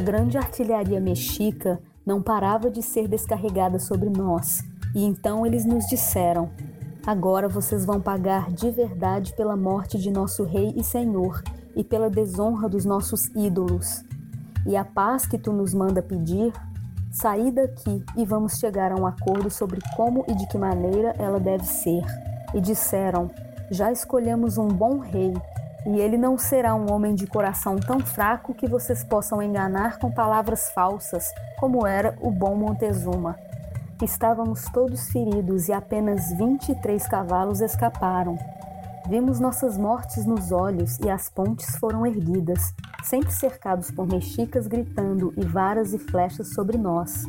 A grande artilharia mexica não parava de ser descarregada sobre nós, e então eles nos disseram: Agora vocês vão pagar de verdade pela morte de nosso Rei e Senhor e pela desonra dos nossos ídolos. E a paz que tu nos manda pedir, saí daqui e vamos chegar a um acordo sobre como e de que maneira ela deve ser. E disseram: Já escolhemos um bom rei e ele não será um homem de coração tão fraco que vocês possam enganar com palavras falsas, como era o bom Montezuma. Estávamos todos feridos e apenas 23 cavalos escaparam. Vimos nossas mortes nos olhos e as pontes foram erguidas, sempre cercados por mexicas gritando e varas e flechas sobre nós.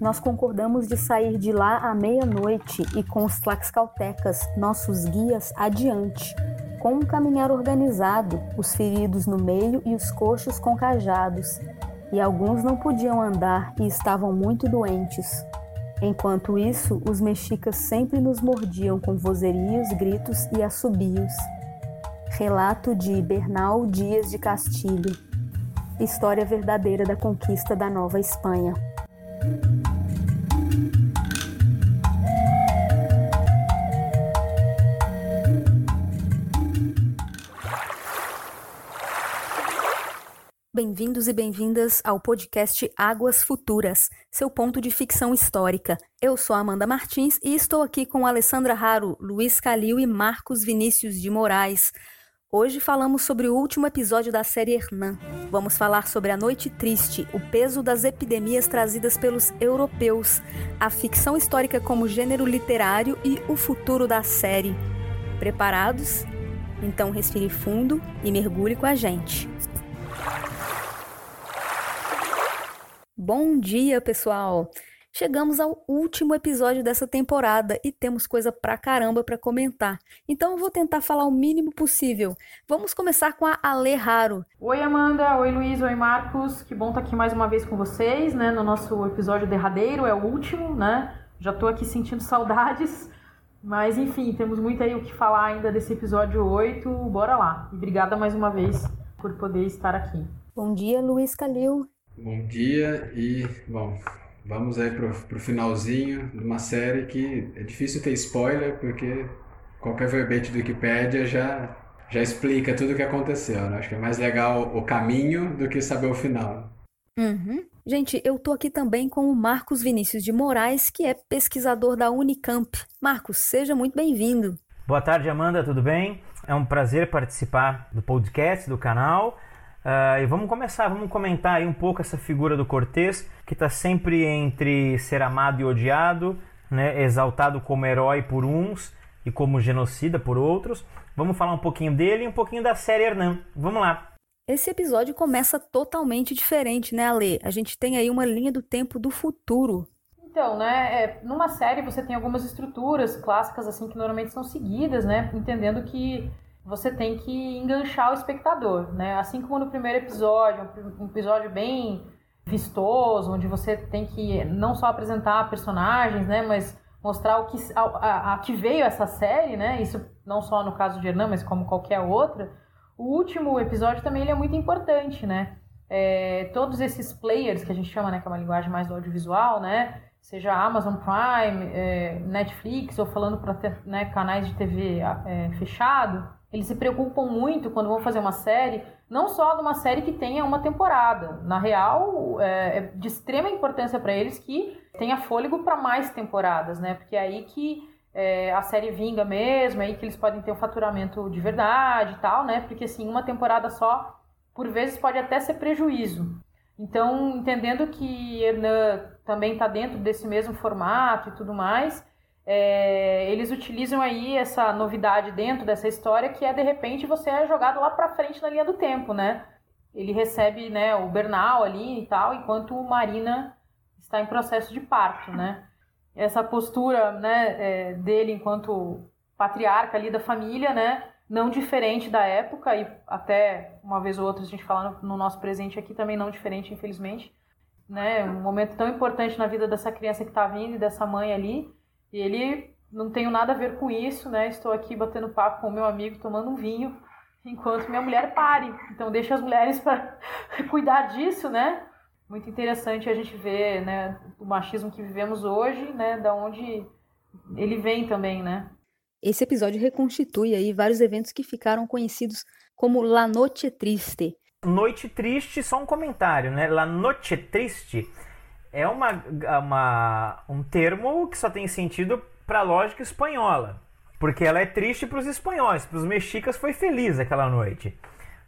Nós concordamos de sair de lá à meia-noite e com os tlaxcaltecas, nossos guias, adiante, com um caminhar organizado, os feridos no meio e os coxos com cajados, e alguns não podiam andar e estavam muito doentes. Enquanto isso, os mexicas sempre nos mordiam com vozerios, gritos e assobios. Relato de Bernal Dias de Castilho. História verdadeira da conquista da Nova Espanha. Bem-vindos e bem-vindas ao podcast Águas Futuras, seu ponto de ficção histórica. Eu sou Amanda Martins e estou aqui com Alessandra Raro, Luiz Calil e Marcos Vinícius de Moraes. Hoje falamos sobre o último episódio da série Hernan. Vamos falar sobre a Noite Triste, o peso das epidemias trazidas pelos europeus, a ficção histórica como gênero literário e o futuro da série. Preparados? Então respire fundo e mergulhe com a gente. Bom dia, pessoal! Chegamos ao último episódio dessa temporada e temos coisa pra caramba para comentar. Então eu vou tentar falar o mínimo possível. Vamos começar com a Ale Raro. Oi, Amanda. Oi, Luiz. Oi, Marcos. Que bom estar aqui mais uma vez com vocês, né? No nosso episódio derradeiro, é o último, né? Já tô aqui sentindo saudades. Mas enfim, temos muito aí o que falar ainda desse episódio 8. Bora lá. E obrigada mais uma vez por poder estar aqui. Bom dia, Luiz Calil. Bom dia e, bom, vamos aí pro, pro finalzinho de uma série que é difícil ter spoiler porque qualquer verbete do Wikipedia já, já explica tudo o que aconteceu, né? Acho que é mais legal o caminho do que saber o final. Uhum. Gente, eu tô aqui também com o Marcos Vinícius de Moraes, que é pesquisador da Unicamp. Marcos, seja muito bem-vindo. Boa tarde, Amanda, tudo bem? É um prazer participar do podcast do canal. Uh, e vamos começar, vamos comentar aí um pouco essa figura do Cortês, que está sempre entre ser amado e odiado, né, exaltado como herói por uns e como genocida por outros. Vamos falar um pouquinho dele e um pouquinho da série Hernan. Vamos lá. Esse episódio começa totalmente diferente, né, Ale? A gente tem aí uma linha do tempo do futuro. Então, né, é, numa série você tem algumas estruturas clássicas assim que normalmente são seguidas, né, entendendo que você tem que enganchar o espectador, né? Assim como no primeiro episódio, um episódio bem vistoso, onde você tem que não só apresentar personagens, né, mas mostrar o que a, a, a, que veio essa série, né? Isso não só no caso de Hernan, mas como qualquer outra. O último episódio também ele é muito importante, né? É, todos esses players que a gente chama, né, que é uma linguagem mais do audiovisual, né? Seja Amazon Prime, é, Netflix ou falando para né, canais de TV é, fechado, eles se preocupam muito quando vão fazer uma série, não só de uma série que tenha uma temporada. Na real, é, é de extrema importância para eles que tenha fôlego para mais temporadas, né? Porque é aí que é, a série vinga mesmo, é aí que eles podem ter um faturamento de verdade e tal, né? Porque assim, uma temporada só, por vezes, pode até ser prejuízo. Então, entendendo que Hernan também está dentro desse mesmo formato e tudo mais, é, eles utilizam aí essa novidade dentro dessa história que é de repente você é jogado lá para frente na linha do tempo, né? Ele recebe né, o Bernal ali e tal, enquanto o Marina está em processo de parto, né? Essa postura né, é, dele enquanto patriarca ali da família, né? Não diferente da época e até uma vez ou outra a gente fala no, no nosso presente aqui também não diferente, infelizmente, né? Um momento tão importante na vida dessa criança que está vindo e dessa mãe ali e ele não tenho nada a ver com isso, né? Estou aqui batendo papo com o meu amigo, tomando um vinho, enquanto minha mulher pare. Então deixa as mulheres para cuidar disso, né? muito interessante a gente ver, né, o machismo que vivemos hoje, né, da onde ele vem também, né? Esse episódio reconstitui aí vários eventos que ficaram conhecidos como La Noche Triste. Noite Triste, só um comentário, né? La Noche Triste é uma, uma, um termo que só tem sentido para a lógica espanhola. Porque ela é triste para os espanhóis, para os mexicas foi feliz aquela noite.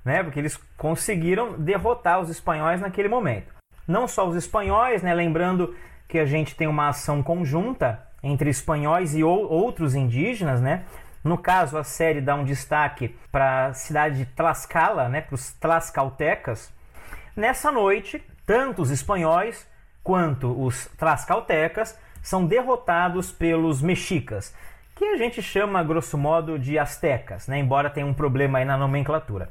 Né? Porque eles conseguiram derrotar os espanhóis naquele momento. Não só os espanhóis, né? lembrando que a gente tem uma ação conjunta entre espanhóis e ou, outros indígenas, né? No caso, a série dá um destaque para a cidade de Tlaxcala, né, para os tlaxcaltecas. Nessa noite, tanto os espanhóis quanto os tlaxcaltecas são derrotados pelos mexicas, que a gente chama, grosso modo, de astecas, né, embora tenha um problema aí na nomenclatura.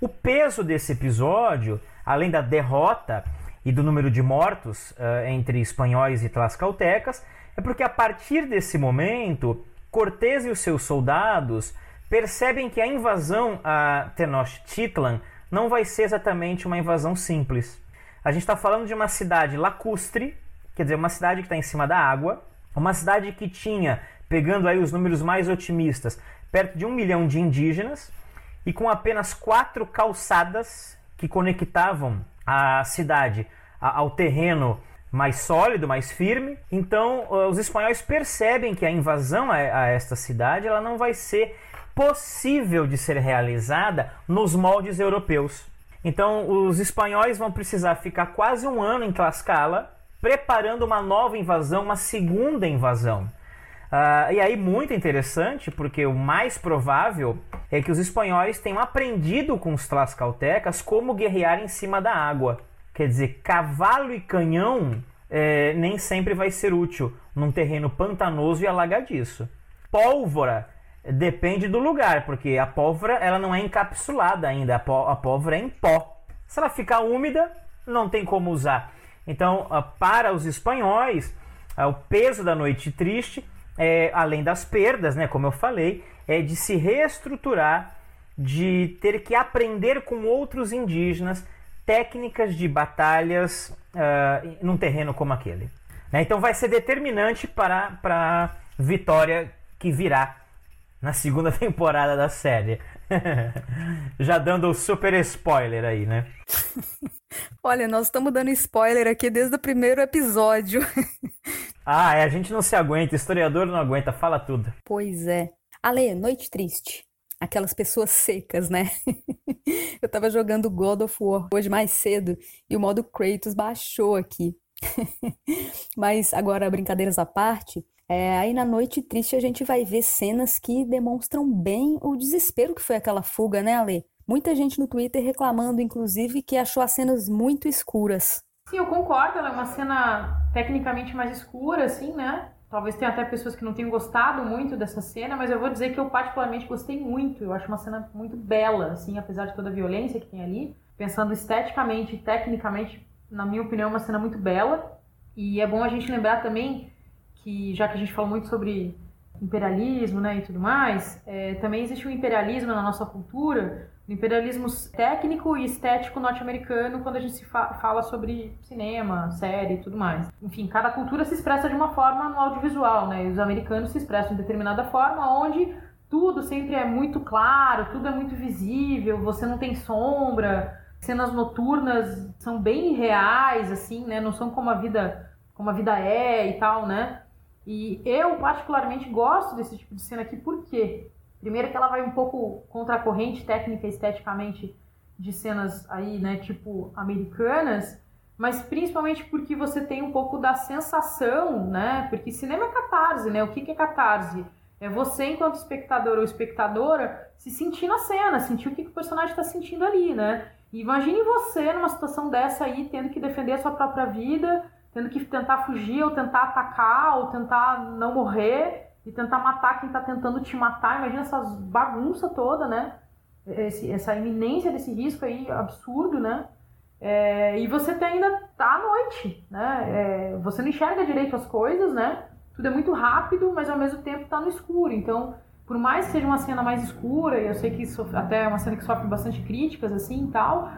O peso desse episódio, além da derrota e do número de mortos uh, entre espanhóis e tlaxcaltecas, é porque a partir desse momento, Cortés e os seus soldados percebem que a invasão a Tenochtitlan não vai ser exatamente uma invasão simples. A gente está falando de uma cidade lacustre, quer dizer, uma cidade que está em cima da água, uma cidade que tinha, pegando aí os números mais otimistas, perto de um milhão de indígenas e com apenas quatro calçadas que conectavam a cidade ao terreno mais sólido, mais firme. Então, os espanhóis percebem que a invasão a, a esta cidade ela não vai ser possível de ser realizada nos moldes europeus. Então, os espanhóis vão precisar ficar quase um ano em Tlaxcala preparando uma nova invasão, uma segunda invasão. Uh, e aí, muito interessante, porque o mais provável é que os espanhóis tenham aprendido com os tlaxcaltecas como guerrear em cima da água. Quer dizer, cavalo e canhão é, nem sempre vai ser útil num terreno pantanoso e alagadiço. Pólvora depende do lugar, porque a pólvora ela não é encapsulada ainda, a, pólvora é em pó. Se ela ficar úmida, não tem como usar. Então, ah, para os espanhóis, ah, o peso da noite triste, é, além das perdas, né, como eu falei, é de se reestruturar, de ter que aprender com outros indígenas técnicas de batalhas uh, num terreno como aquele. Né? Então vai ser determinante para a vitória que virá na segunda temporada da série. Já dando o super spoiler aí, né? Olha, nós estamos dando spoiler aqui desde o primeiro episódio. ah, é, a gente não se aguenta, historiador não aguenta, fala tudo. Pois é. Ale, noite triste aquelas pessoas secas, né? eu tava jogando God of War hoje mais cedo e o modo Kratos baixou aqui. Mas agora, brincadeiras à parte, é, aí na Noite Triste a gente vai ver cenas que demonstram bem o desespero que foi aquela fuga, né, Ale? Muita gente no Twitter reclamando, inclusive, que achou as cenas muito escuras. Sim, eu concordo, ela é uma cena tecnicamente mais escura, assim, né? Talvez tenha até pessoas que não tenham gostado muito dessa cena, mas eu vou dizer que eu particularmente gostei muito. Eu acho uma cena muito bela, assim, apesar de toda a violência que tem ali. Pensando esteticamente e tecnicamente, na minha opinião, é uma cena muito bela. E é bom a gente lembrar também que, já que a gente falou muito sobre imperialismo né, e tudo mais, é, também existe um imperialismo na nossa cultura do imperialismo técnico e estético norte-americano quando a gente fa fala sobre cinema, série e tudo mais. Enfim, cada cultura se expressa de uma forma no audiovisual, né? E os americanos se expressam de determinada forma onde tudo sempre é muito claro, tudo é muito visível, você não tem sombra, cenas noturnas são bem reais assim, né? Não são como a vida como a vida é e tal, né? E eu particularmente gosto desse tipo de cena aqui, por quê? Primeiro que ela vai um pouco contra a corrente técnica e esteticamente de cenas aí, né, tipo americanas, mas principalmente porque você tem um pouco da sensação, né? Porque cinema é catarse, né? O que, que é catarse? É você, enquanto espectador ou espectadora, se sentir na cena, sentir o que, que o personagem está sentindo ali, né? Imagine você numa situação dessa aí, tendo que defender a sua própria vida, tendo que tentar fugir, ou tentar atacar, ou tentar não morrer, e tentar matar quem está tentando te matar. Imagina essa bagunça toda, né? Esse, essa iminência desse risco aí absurdo, né? É, e você ainda tá à noite, né? É, você não enxerga direito as coisas, né? Tudo é muito rápido, mas ao mesmo tempo está no escuro. Então, por mais que seja uma cena mais escura, e eu sei que isso até é uma cena que sofre bastante críticas assim e tal,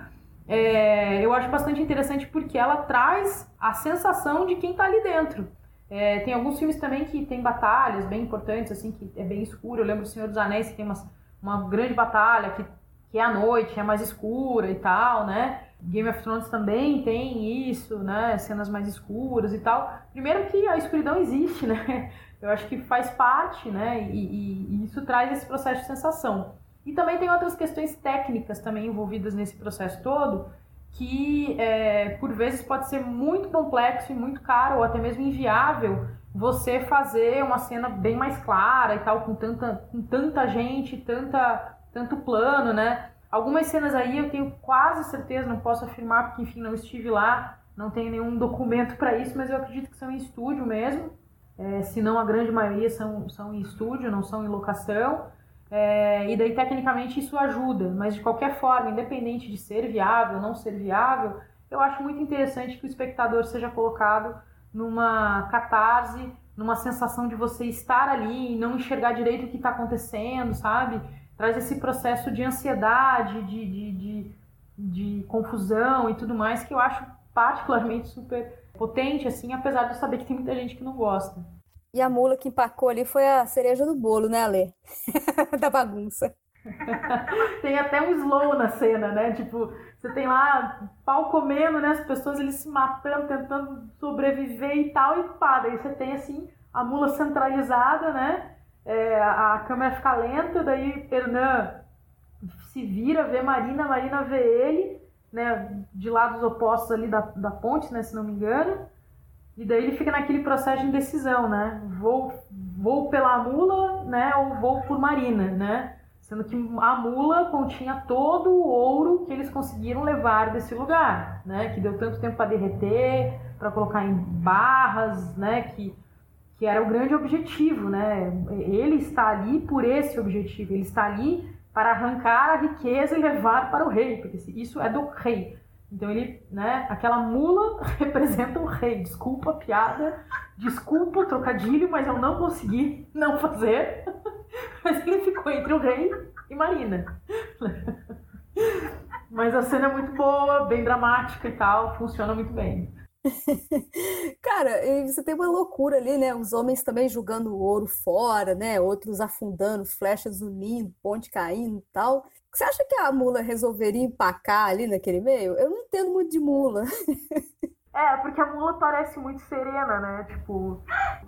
é, eu acho bastante interessante porque ela traz a sensação de quem está ali dentro. É, tem alguns filmes também que tem batalhas bem importantes, assim, que é bem escuro. Eu lembro do Senhor dos Anéis que tem uma, uma grande batalha que, que é à noite, é mais escura e tal, né? Game of Thrones também tem isso, né? Cenas mais escuras e tal. Primeiro que a escuridão existe, né? Eu acho que faz parte, né? E, e, e isso traz esse processo de sensação. E também tem outras questões técnicas também envolvidas nesse processo todo, que é, por vezes pode ser muito complexo e muito caro, ou até mesmo inviável, você fazer uma cena bem mais clara e tal, com tanta, com tanta gente, tanta, tanto plano, né? Algumas cenas aí eu tenho quase certeza, não posso afirmar porque, enfim, não estive lá, não tenho nenhum documento para isso, mas eu acredito que são em estúdio mesmo. É, se não a grande maioria são, são em estúdio, não são em locação. É, e daí, tecnicamente, isso ajuda, mas de qualquer forma, independente de ser viável ou não ser viável, eu acho muito interessante que o espectador seja colocado numa catarse, numa sensação de você estar ali e não enxergar direito o que está acontecendo, sabe? Traz esse processo de ansiedade, de, de, de, de confusão e tudo mais, que eu acho particularmente super potente, assim, apesar de eu saber que tem muita gente que não gosta. E a mula que empacou ali foi a cereja do bolo, né, Ale? da bagunça. tem até um slow na cena, né? Tipo, você tem lá pau comendo, né? As pessoas eles se matando, tentando sobreviver e tal, e pá, daí você tem assim a mula centralizada, né? É, a câmera fica lenta, daí Hernan se vira, vê Marina, Marina vê ele, né? De lados opostos ali da, da ponte, né? Se não me engano. E daí ele fica naquele processo de indecisão, né? Vou, vou pela mula, né? Ou vou por Marina, né? Sendo que a mula continha todo o ouro que eles conseguiram levar desse lugar, né? Que deu tanto tempo para derreter, para colocar em barras, né? Que, que era o grande objetivo, né? Ele está ali por esse objetivo, ele está ali para arrancar a riqueza e levar para o rei, porque isso é do rei. Então ele, né, aquela mula representa o rei. Desculpa a piada, desculpa o trocadilho, mas eu não consegui não fazer. Mas ele ficou entre o rei e Marina. Mas a cena é muito boa, bem dramática e tal, funciona muito bem. Cara, você tem uma loucura ali, né? Os homens também jogando ouro fora, né? Outros afundando, flechas unindo, ponte caindo e tal. Você acha que a mula resolveria empacar ali naquele meio? Eu não entendo muito de mula. É, porque a mula parece muito serena, né? Tipo,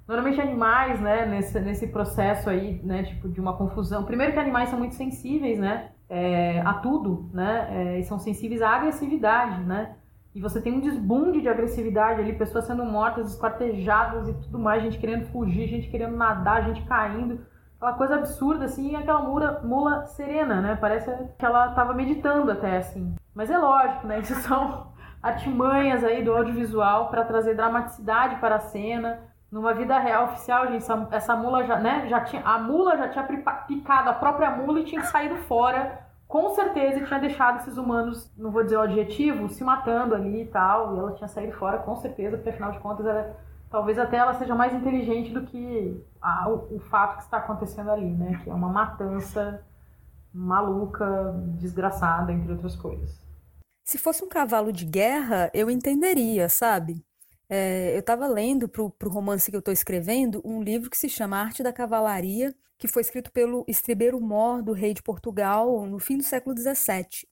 normalmente animais, né, nesse, nesse processo aí, né, tipo, de uma confusão. Primeiro que animais são muito sensíveis, né, é, a tudo, né, é, e são sensíveis à agressividade, né. E você tem um desbunde de agressividade ali, pessoas sendo mortas, esquartejadas e tudo mais, gente querendo fugir, gente querendo nadar, gente caindo aquela coisa absurda, assim, e aquela mula, mula serena, né? Parece que ela estava meditando até, assim. Mas é lógico, né? Isso são artimanhas aí do audiovisual para trazer dramaticidade para a cena. Numa vida real oficial, gente, essa, essa mula já, né, já tinha, a mula já tinha picado a própria mula e tinha saído fora, com certeza, e tinha deixado esses humanos, não vou dizer o adjetivo, se matando ali e tal, e ela tinha saído fora, com certeza, porque afinal de contas era talvez até ela seja mais inteligente do que a, o, o, fato que está acontecendo ali, né? Que é uma matança maluca, desgraçada, entre outras coisas. Se fosse um cavalo de guerra, eu entenderia, sabe? É, eu estava lendo para o romance que eu estou escrevendo um livro que se chama Arte da Cavalaria, que foi escrito pelo estribeiro Mor do rei de Portugal no fim do século XVII.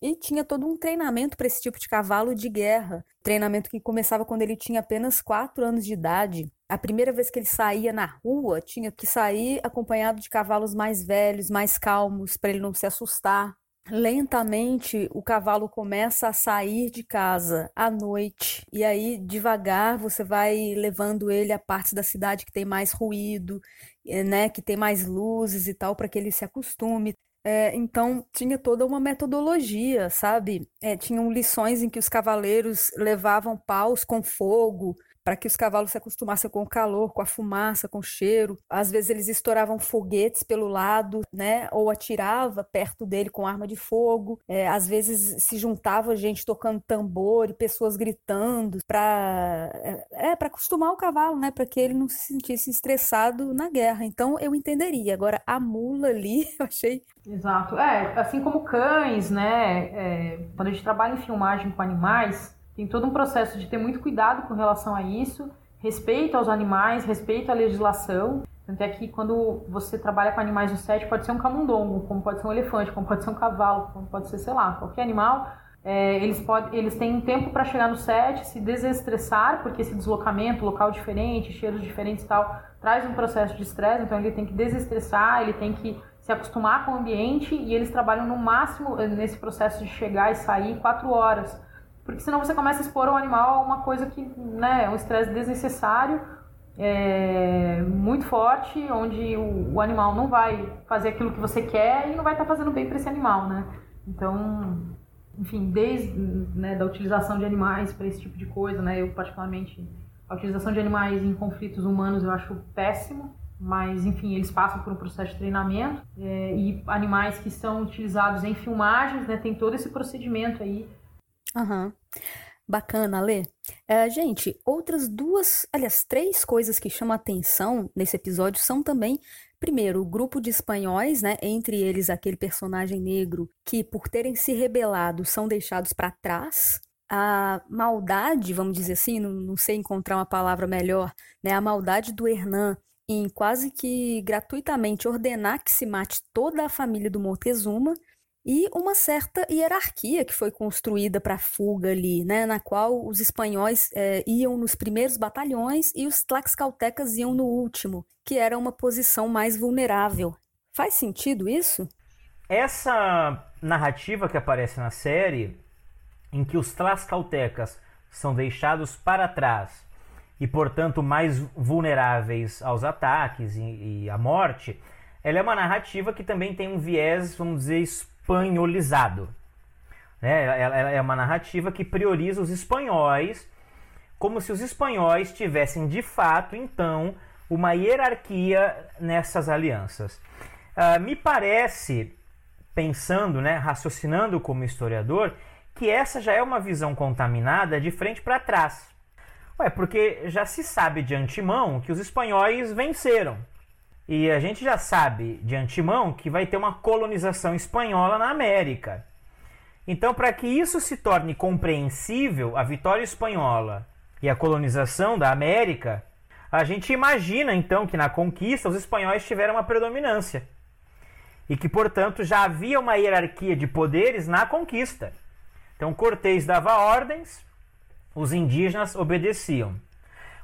E tinha todo um treinamento para esse tipo de cavalo de guerra. Treinamento que começava quando ele tinha apenas 4 anos de idade. A primeira vez que ele saía na rua, tinha que sair acompanhado de cavalos mais velhos, mais calmos, para ele não se assustar. Lentamente, o cavalo começa a sair de casa à noite, e aí devagar você vai levando ele a partes da cidade que tem mais ruído, eh, né, que tem mais luzes e tal, para que ele se acostume. É, então tinha toda uma metodologia, sabe? É, tinham lições em que os cavaleiros levavam paus com fogo para que os cavalos se acostumassem com o calor, com a fumaça, com o cheiro. Às vezes eles estouravam foguetes pelo lado, né? Ou atirava perto dele com arma de fogo. É, às vezes se juntava gente tocando tambor e pessoas gritando para é, é para acostumar o cavalo, né? Para que ele não se sentisse estressado na guerra. Então eu entenderia. Agora a mula ali, eu achei. Exato. É, assim como cães, né? É, quando a gente trabalha em filmagem com animais tem todo um processo de ter muito cuidado com relação a isso, respeito aos animais, respeito à legislação. Tanto é que quando você trabalha com animais no set, pode ser um camundongo, como pode ser um elefante, como pode ser um cavalo, como pode ser, sei lá, qualquer animal. É, eles, pode, eles têm um tempo para chegar no set, se desestressar, porque esse deslocamento, local diferente, cheiros diferentes e tal, traz um processo de estresse, então ele tem que desestressar, ele tem que se acostumar com o ambiente e eles trabalham no máximo nesse processo de chegar e sair quatro horas. Porque senão você começa a expor o animal a uma coisa que né, é um estresse desnecessário, é, muito forte, onde o, o, animal não vai fazer aquilo que você quer e não vai estar fazendo bem para esse animal, né? Então, enfim, desde né, da utilização de animais para esse tipo de coisa, né? Eu particularmente a utilização de animais em conflitos humanos eu acho péssimo, mas enfim eles passam por um processo de treinamento é, e animais que são utilizados em filmagens, né? Tem todo esse procedimento aí Aham. Bacana, Lê. É, gente, outras duas, aliás, três coisas que chamam a atenção nesse episódio são também, primeiro, o grupo de espanhóis, né? Entre eles aquele personagem negro que, por terem se rebelado, são deixados para trás. A maldade, vamos dizer assim, não, não sei encontrar uma palavra melhor, né? A maldade do Hernan em quase que gratuitamente ordenar que se mate toda a família do Montezuma e uma certa hierarquia que foi construída para a fuga ali, né, na qual os espanhóis é, iam nos primeiros batalhões e os tlaxcaltecas iam no último, que era uma posição mais vulnerável. Faz sentido isso? Essa narrativa que aparece na série, em que os tlaxcaltecas são deixados para trás e, portanto, mais vulneráveis aos ataques e, e à morte, ela é uma narrativa que também tem um viés, vamos dizer, espanholizado. Né? Ela, é uma narrativa que prioriza os espanhóis, como se os espanhóis tivessem de fato, então, uma hierarquia nessas alianças. Uh, me parece, pensando, né, raciocinando como historiador, que essa já é uma visão contaminada de frente para trás. Ué, porque já se sabe de antemão que os espanhóis venceram. E a gente já sabe de antemão que vai ter uma colonização espanhola na América. Então, para que isso se torne compreensível, a vitória espanhola e a colonização da América, a gente imagina então que na conquista os espanhóis tiveram uma predominância e que, portanto, já havia uma hierarquia de poderes na conquista. Então, Cortés dava ordens, os indígenas obedeciam.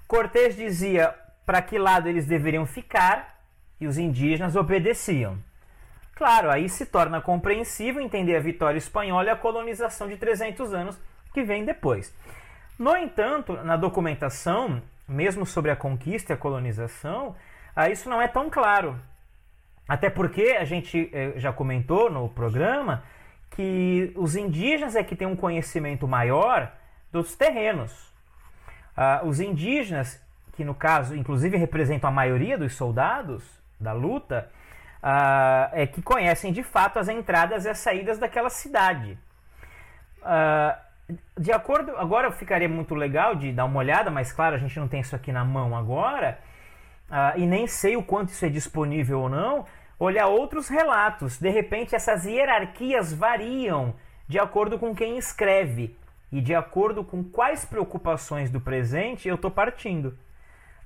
Cortés dizia para que lado eles deveriam ficar e os indígenas obedeciam. Claro, aí se torna compreensível entender a vitória espanhola e a colonização de 300 anos que vem depois. No entanto, na documentação, mesmo sobre a conquista e a colonização, isso não é tão claro. Até porque a gente eh, já comentou no programa que os indígenas é que têm um conhecimento maior dos terrenos. Ah, os indígenas, que no caso inclusive representam a maioria dos soldados, da luta, uh, é que conhecem de fato as entradas e as saídas daquela cidade. Uh, de acordo, agora ficaria muito legal de dar uma olhada, mas claro, a gente não tem isso aqui na mão agora, uh, e nem sei o quanto isso é disponível ou não, olhar outros relatos. De repente, essas hierarquias variam de acordo com quem escreve e de acordo com quais preocupações do presente eu estou partindo.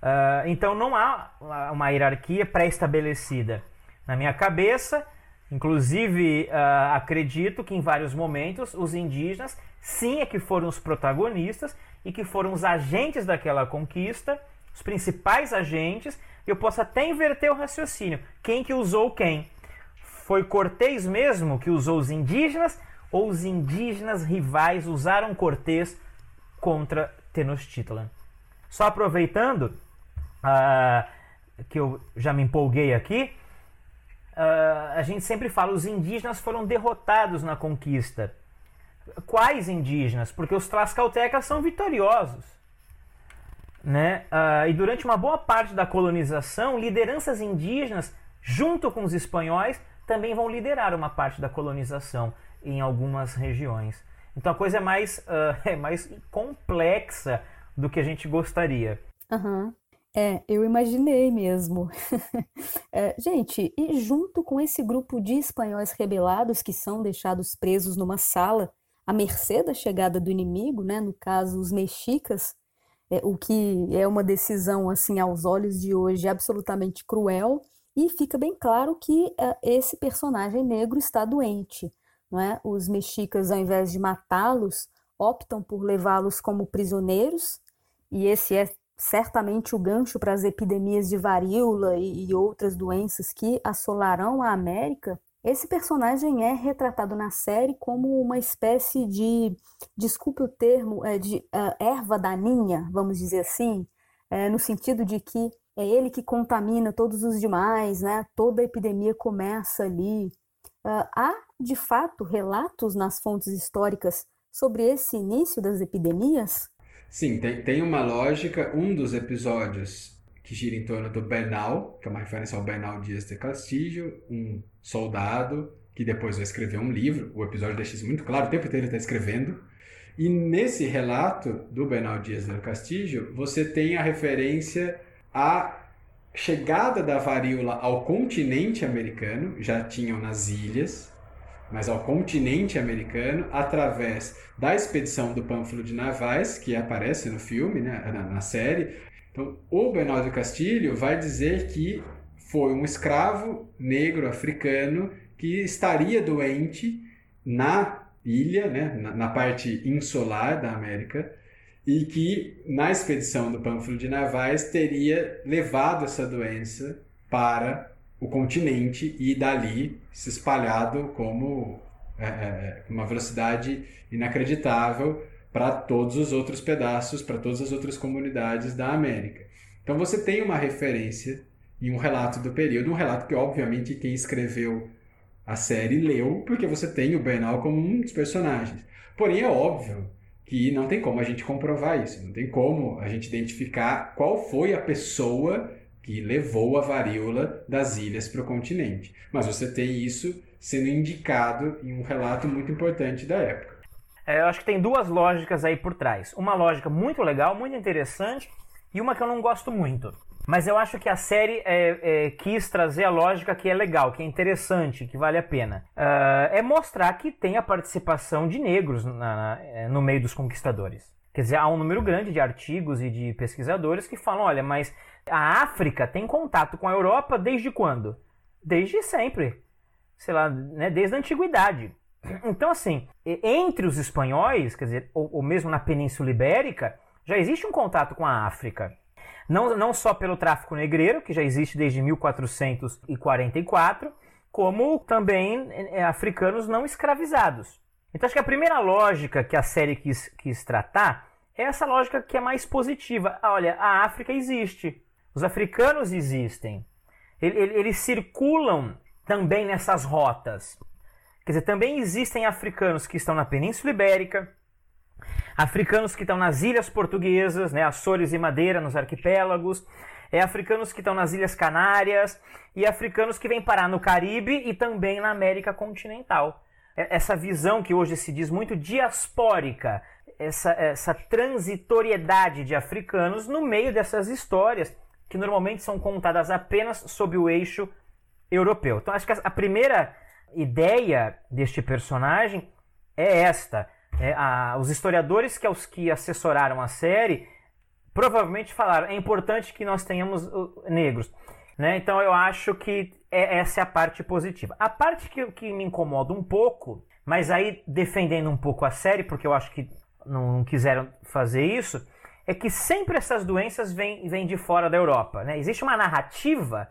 Uh, então não há uma hierarquia pré-estabelecida. Na minha cabeça, inclusive uh, acredito que em vários momentos os indígenas sim é que foram os protagonistas e que foram os agentes daquela conquista, os principais agentes. Eu posso até inverter o raciocínio. Quem que usou quem? Foi Cortés mesmo que usou os indígenas ou os indígenas rivais usaram Cortés contra Tenochtitlan? Só aproveitando, uh, que eu já me empolguei aqui, uh, a gente sempre fala os indígenas foram derrotados na conquista. Quais indígenas? Porque os Tlaxcaltecas são vitoriosos. Né? Uh, e durante uma boa parte da colonização, lideranças indígenas, junto com os espanhóis, também vão liderar uma parte da colonização em algumas regiões. Então a coisa é mais, uh, é mais complexa do que a gente gostaria. Uhum. É, eu imaginei mesmo. é, gente, e junto com esse grupo de espanhóis rebelados que são deixados presos numa sala, à mercê da chegada do inimigo, né, no caso os mexicas, é, o que é uma decisão, assim, aos olhos de hoje absolutamente cruel, e fica bem claro que é, esse personagem negro está doente. Não é? Os mexicas, ao invés de matá-los, optam por levá-los como prisioneiros, e esse é certamente o gancho para as epidemias de varíola e, e outras doenças que assolarão a América, esse personagem é retratado na série como uma espécie de, desculpe o termo, é, de uh, erva daninha, vamos dizer assim, é, no sentido de que é ele que contamina todos os demais, né? toda a epidemia começa ali. Uh, há, de fato, relatos nas fontes históricas sobre esse início das epidemias? Sim, tem, tem uma lógica. Um dos episódios que gira em torno do Bernal, que é uma referência ao Bernal Dias de Castillo, um soldado que depois vai escrever um livro. O episódio deixa isso muito claro, o tempo inteiro ele está escrevendo. E nesse relato do Bernal Dias de Castillo, você tem a referência à chegada da varíola ao continente americano, já tinham nas ilhas, mas ao continente americano através da expedição do Pânfilo de Navais, que aparece no filme, né, na, na série. Então, o Bernardo Castilho vai dizer que foi um escravo negro africano que estaria doente na ilha, né, na, na parte insular da América, e que na expedição do Pânfilo de Navais teria levado essa doença para o continente e dali se espalhado como é, é, uma velocidade inacreditável para todos os outros pedaços, para todas as outras comunidades da América. Então você tem uma referência e um relato do período, um relato que obviamente quem escreveu a série leu, porque você tem o Bernal como um dos personagens. Porém é óbvio que não tem como a gente comprovar isso, não tem como a gente identificar qual foi a pessoa que levou a varíola das ilhas para o continente. Mas você tem isso sendo indicado em um relato muito importante da época. É, eu acho que tem duas lógicas aí por trás. Uma lógica muito legal, muito interessante, e uma que eu não gosto muito. Mas eu acho que a série é, é, quis trazer a lógica que é legal, que é interessante, que vale a pena. Uh, é mostrar que tem a participação de negros na, na, é, no meio dos conquistadores. Quer dizer, há um número grande de artigos e de pesquisadores que falam: olha, mas a África tem contato com a Europa desde quando? Desde sempre. Sei lá, né, desde a antiguidade. Então, assim, entre os espanhóis, quer dizer, ou, ou mesmo na Península Ibérica, já existe um contato com a África. Não, não só pelo tráfico negreiro, que já existe desde 1444, como também é, africanos não escravizados. Então acho que a primeira lógica que a série quis, quis tratar é essa lógica que é mais positiva. Olha, a África existe. Os africanos existem. Eles circulam também nessas rotas. Quer dizer, também existem africanos que estão na Península Ibérica, africanos que estão nas ilhas portuguesas, né, Açores e Madeira, nos arquipélagos, é africanos que estão nas Ilhas Canárias e africanos que vêm parar no Caribe e também na América continental. É, essa visão que hoje se diz muito diaspórica, essa, essa transitoriedade de africanos no meio dessas histórias que normalmente são contadas apenas sob o eixo europeu. Então acho que a primeira ideia deste personagem é esta. É, a, os historiadores que, os que assessoraram a série provavelmente falaram é importante que nós tenhamos uh, negros. Né? Então eu acho que é, essa é a parte positiva. A parte que, que me incomoda um pouco, mas aí defendendo um pouco a série, porque eu acho que não, não quiseram fazer isso, é que sempre essas doenças vêm, vêm de fora da Europa. Né? Existe uma narrativa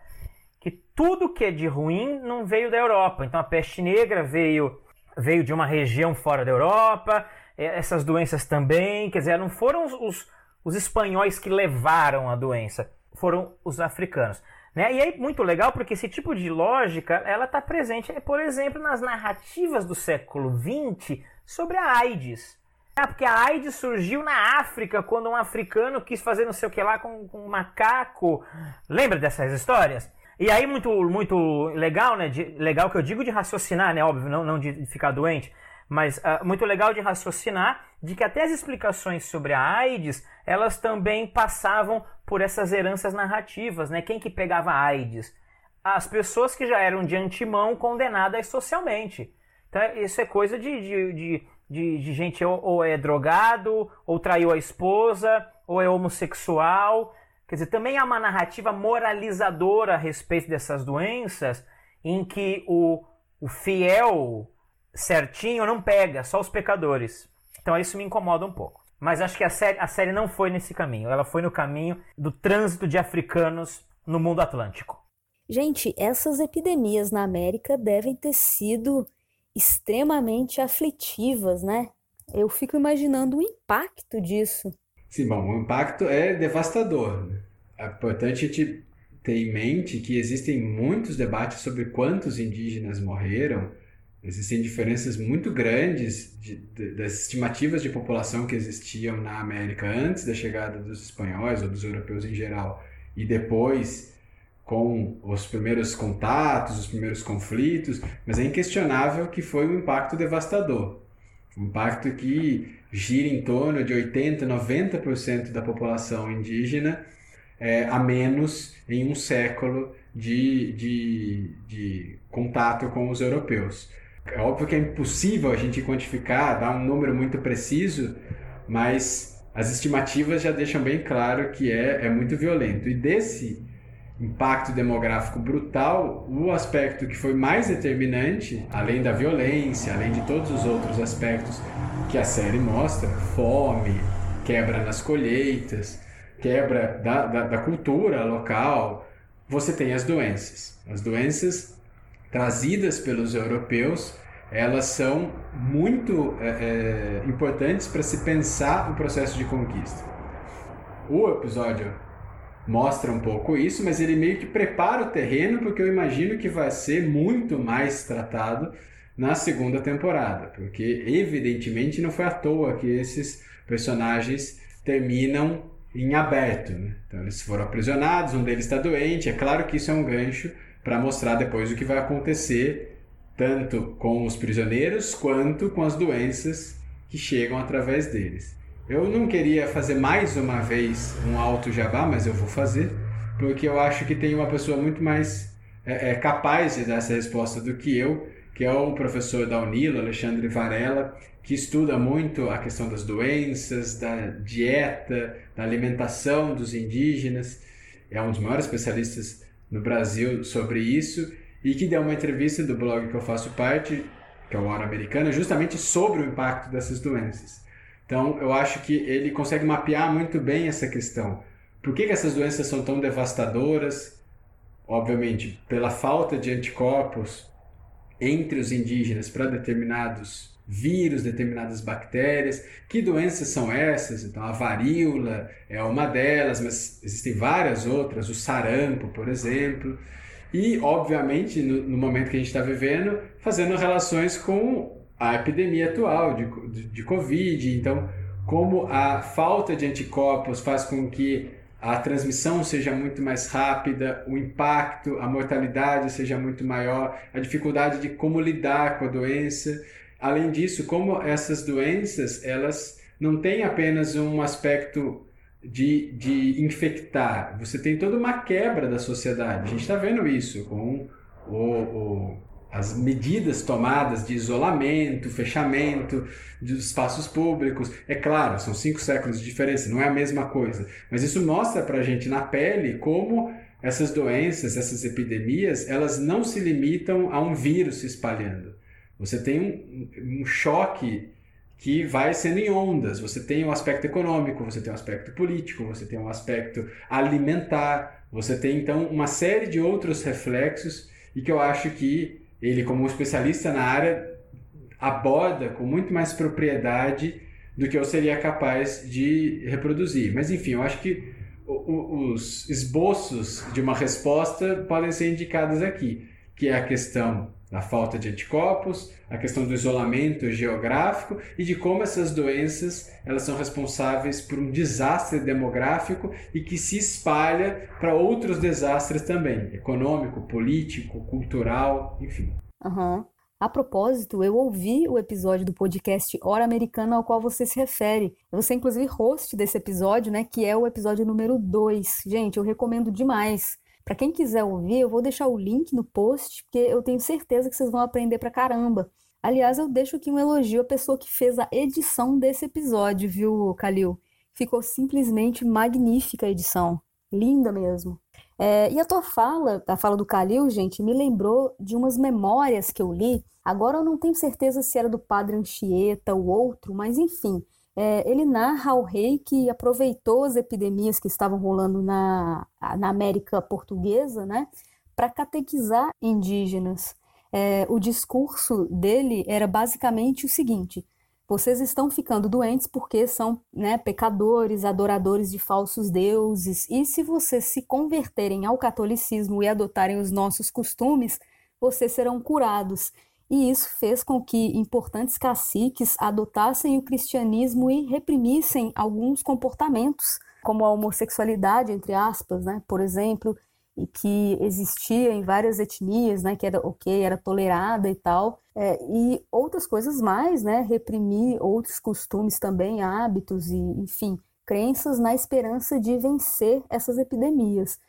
que tudo que é de ruim não veio da Europa. Então a peste negra veio, veio de uma região fora da Europa, essas doenças também, quer dizer, não foram os, os, os espanhóis que levaram a doença, foram os africanos. Né? E é muito legal porque esse tipo de lógica ela está presente, por exemplo, nas narrativas do século XX sobre a AIDS. Ah, porque a AIDS surgiu na África quando um africano quis fazer não sei o que lá com, com um macaco. Lembra dessas histórias? E aí, muito, muito legal, né? De, legal que eu digo de raciocinar, né? Óbvio, não, não de ficar doente. Mas uh, muito legal de raciocinar de que até as explicações sobre a AIDS, elas também passavam por essas heranças narrativas, né? Quem que pegava a AIDS? As pessoas que já eram de antemão condenadas socialmente. Então, isso é coisa de, de, de, de, de gente ou, ou é drogado, ou traiu a esposa, ou é homossexual, Quer dizer, também há uma narrativa moralizadora a respeito dessas doenças, em que o, o fiel certinho não pega, só os pecadores. Então isso me incomoda um pouco. Mas acho que a série, a série não foi nesse caminho. Ela foi no caminho do trânsito de africanos no mundo atlântico. Gente, essas epidemias na América devem ter sido extremamente aflitivas, né? Eu fico imaginando o impacto disso. Sim, bom, o impacto é devastador. É importante a gente ter em mente que existem muitos debates sobre quantos indígenas morreram. Existem diferenças muito grandes de, de, das estimativas de população que existiam na América antes da chegada dos espanhóis ou dos europeus em geral e depois com os primeiros contatos, os primeiros conflitos, mas é inquestionável que foi um impacto devastador. Um impacto que gira em torno de 80%, 90% da população indígena é, a menos em um século de, de, de contato com os europeus. É óbvio que é impossível a gente quantificar, dar um número muito preciso, mas as estimativas já deixam bem claro que é, é muito violento. E desse impacto demográfico brutal, o aspecto que foi mais determinante, além da violência, além de todos os outros aspectos que a série mostra, fome, quebra nas colheitas, quebra da, da, da cultura local, você tem as doenças. As doenças trazidas pelos europeus, elas são muito é, é, importantes para se pensar o processo de conquista. O episódio mostra um pouco isso, mas ele meio que prepara o terreno porque eu imagino que vai ser muito mais tratado na segunda temporada, porque evidentemente não foi à toa que esses personagens terminam em aberto. Né? Então eles foram aprisionados, um deles está doente. É claro que isso é um gancho para mostrar depois o que vai acontecer tanto com os prisioneiros quanto com as doenças que chegam através deles. Eu não queria fazer mais uma vez um alto jabá, mas eu vou fazer, porque eu acho que tem uma pessoa muito mais é, é, capaz de dar essa resposta do que eu, que é o professor da Unila, Alexandre Varela, que estuda muito a questão das doenças, da dieta, da alimentação dos indígenas. É um dos maiores especialistas no Brasil sobre isso e que deu uma entrevista do blog que eu faço parte, que é o Hora Americana, justamente sobre o impacto dessas doenças. Então, eu acho que ele consegue mapear muito bem essa questão. Por que, que essas doenças são tão devastadoras? Obviamente, pela falta de anticorpos entre os indígenas para determinados vírus, determinadas bactérias. Que doenças são essas? Então, a varíola é uma delas, mas existem várias outras, o sarampo, por exemplo. E, obviamente, no, no momento que a gente está vivendo, fazendo relações com a epidemia atual de, de, de Covid. Então, como a falta de anticorpos faz com que a transmissão seja muito mais rápida, o impacto, a mortalidade seja muito maior, a dificuldade de como lidar com a doença. Além disso, como essas doenças, elas não têm apenas um aspecto de, de infectar, você tem toda uma quebra da sociedade. A gente está vendo isso com o, o as medidas tomadas de isolamento, fechamento dos espaços públicos. É claro, são cinco séculos de diferença, não é a mesma coisa. Mas isso mostra para a gente na pele como essas doenças, essas epidemias, elas não se limitam a um vírus se espalhando. Você tem um, um choque que vai sendo em ondas. Você tem um aspecto econômico, você tem um aspecto político, você tem um aspecto alimentar, você tem então uma série de outros reflexos e que eu acho que ele, como especialista na área, aborda com muito mais propriedade do que eu seria capaz de reproduzir. Mas, enfim, eu acho que os esboços de uma resposta podem ser indicados aqui. que é a questão da falta de anticorpos, a questão do isolamento geográfico e de como essas doenças elas são responsáveis por um desastre demográfico e que se espalha para outros desastres também, econômico, político, cultural, enfim. Uhum. A propósito, eu ouvi o episódio do podcast Hora Americana ao qual você se refere. Você, inclusive, host desse episódio, né? Que é o episódio número 2. Gente, eu recomendo demais. Para quem quiser ouvir, eu vou deixar o link no post, porque eu tenho certeza que vocês vão aprender pra caramba. Aliás, eu deixo aqui um elogio à pessoa que fez a edição desse episódio, viu, Kalil? Ficou simplesmente magnífica a edição. Linda mesmo. É, e a tua fala, a fala do Kalil, gente, me lembrou de umas memórias que eu li. Agora eu não tenho certeza se era do padre Anchieta ou outro, mas enfim. É, ele narra ao rei que aproveitou as epidemias que estavam rolando na, na América Portuguesa, né, para catequizar indígenas. É, o discurso dele era basicamente o seguinte: vocês estão ficando doentes porque são né, pecadores, adoradores de falsos deuses, e se vocês se converterem ao catolicismo e adotarem os nossos costumes, vocês serão curados. E isso fez com que importantes caciques adotassem o cristianismo e reprimissem alguns comportamentos, como a homossexualidade, entre aspas, né? por exemplo, e que existia em várias etnias, né, que era ok, era tolerada e tal, é, e outras coisas mais, né, reprimir outros costumes também, hábitos e, enfim, crenças na esperança de vencer essas epidemias.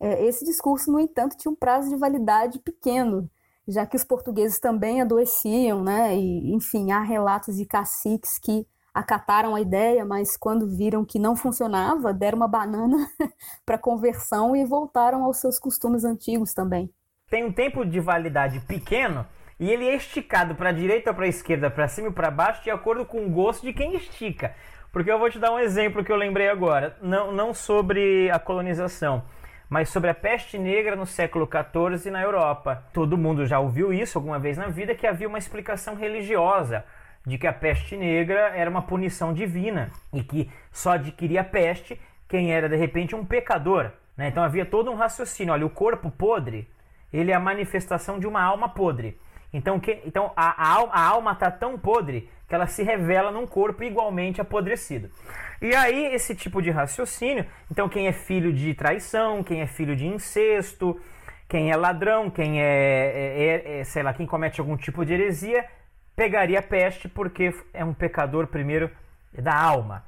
É, esse discurso, no entanto, tinha um prazo de validade pequeno, já que os portugueses também adoeciam, né, e, enfim, há relatos de caciques que acataram a ideia, mas quando viram que não funcionava, deram uma banana para conversão e voltaram aos seus costumes antigos também. Tem um tempo de validade pequeno e ele é esticado para a direita ou para a esquerda, para cima ou para baixo, de acordo com o gosto de quem estica. Porque eu vou te dar um exemplo que eu lembrei agora, não, não sobre a colonização, mas sobre a peste negra no século XIV na Europa. Todo mundo já ouviu isso alguma vez na vida, que havia uma explicação religiosa de que a peste negra era uma punição divina e que só adquiria peste quem era de repente um pecador. Né? Então havia todo um raciocínio. Olha, o corpo podre ele é a manifestação de uma alma podre. Então, que, então a, a, alma está tão podre que ela se revela num corpo igualmente apodrecido. E aí, esse tipo de raciocínio, então quem é filho de traição, quem é filho de incesto, quem é ladrão, quem é, é, é, é sei lá, quem comete algum tipo de heresia, pegaria peste porque é um pecador primeiro da alma.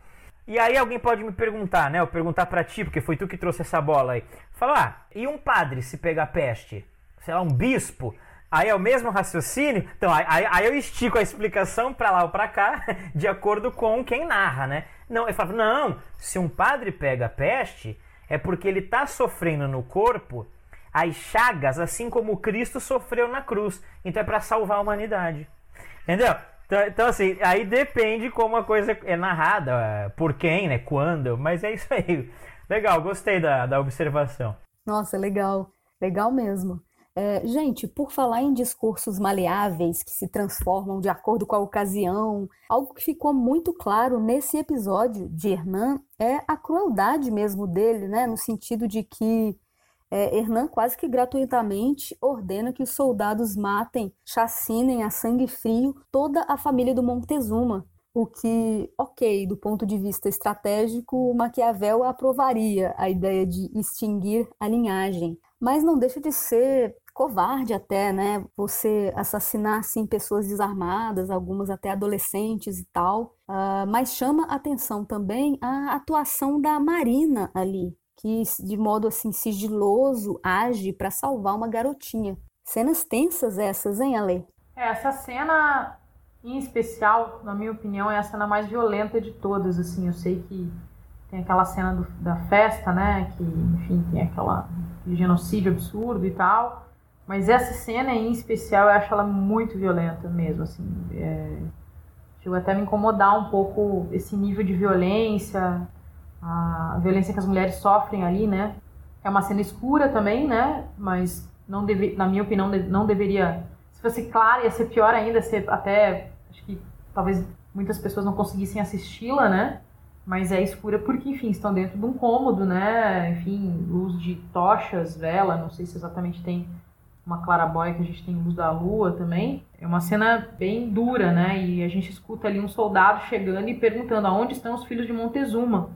E aí alguém pode me perguntar, né? Eu perguntar para ti, porque foi tu que trouxe essa bola aí. Falar, ah, e um padre se pegar peste? Sei lá, um bispo? Aí é o mesmo raciocínio? Então, aí, aí eu estico a explicação para lá ou para cá, de acordo com quem narra, né? Não, eu falo, não, se um padre pega peste, é porque ele está sofrendo no corpo as chagas, assim como Cristo sofreu na cruz. Então é para salvar a humanidade. Entendeu? Então, então, assim, aí depende como a coisa é narrada, é, por quem, né? Quando, mas é isso aí. Legal, gostei da, da observação. Nossa, legal. Legal mesmo. É, gente, por falar em discursos maleáveis que se transformam de acordo com a ocasião, algo que ficou muito claro nesse episódio de Hernan é a crueldade mesmo dele, né? No sentido de que é, Hernan quase que gratuitamente ordena que os soldados matem, chacinem a sangue frio toda a família do Montezuma, o que, ok, do ponto de vista estratégico, Maquiavel aprovaria a ideia de extinguir a linhagem. Mas não deixa de ser covarde até, né? Você assassinar, assim, pessoas desarmadas, algumas até adolescentes e tal. Uh, mas chama atenção também a atuação da Marina ali, que de modo assim sigiloso age para salvar uma garotinha. Cenas tensas essas, hein, Ale? É, essa cena em especial, na minha opinião, é a cena mais violenta de todas, assim, eu sei que tem aquela cena do, da festa, né, que, enfim, tem aquela genocídio absurdo e tal, mas essa cena em especial, eu acho ela muito violenta mesmo, assim, é, chegou até me incomodar um pouco esse nível de violência, a violência que as mulheres sofrem ali, né? É uma cena escura também, né? Mas não deve, na minha opinião, não deveria. Se fosse clara, ia ser pior ainda, ser até. Acho que talvez muitas pessoas não conseguissem assisti-la, né? Mas é escura porque, enfim, estão dentro de um cômodo, né? Enfim, luz de tochas, vela, não sei se exatamente tem uma clarabóia que a gente tem Luz da Lua também. É uma cena bem dura, né? E a gente escuta ali um soldado chegando e perguntando aonde estão os filhos de Montezuma.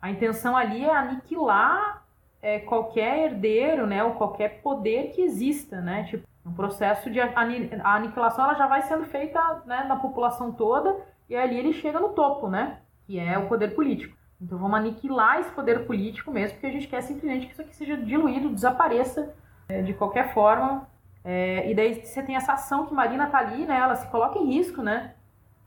A intenção ali é aniquilar é, qualquer herdeiro, né? Ou qualquer poder que exista, né? Tipo, um processo de aniquilação ela já vai sendo feita né, na população toda e ali ele chega no topo, né? Que é o poder político. Então vamos aniquilar esse poder político mesmo, porque a gente quer simplesmente que isso aqui seja diluído, desapareça é, de qualquer forma. É, e daí você tem essa ação que Marina tá ali, né? Ela se coloca em risco, né?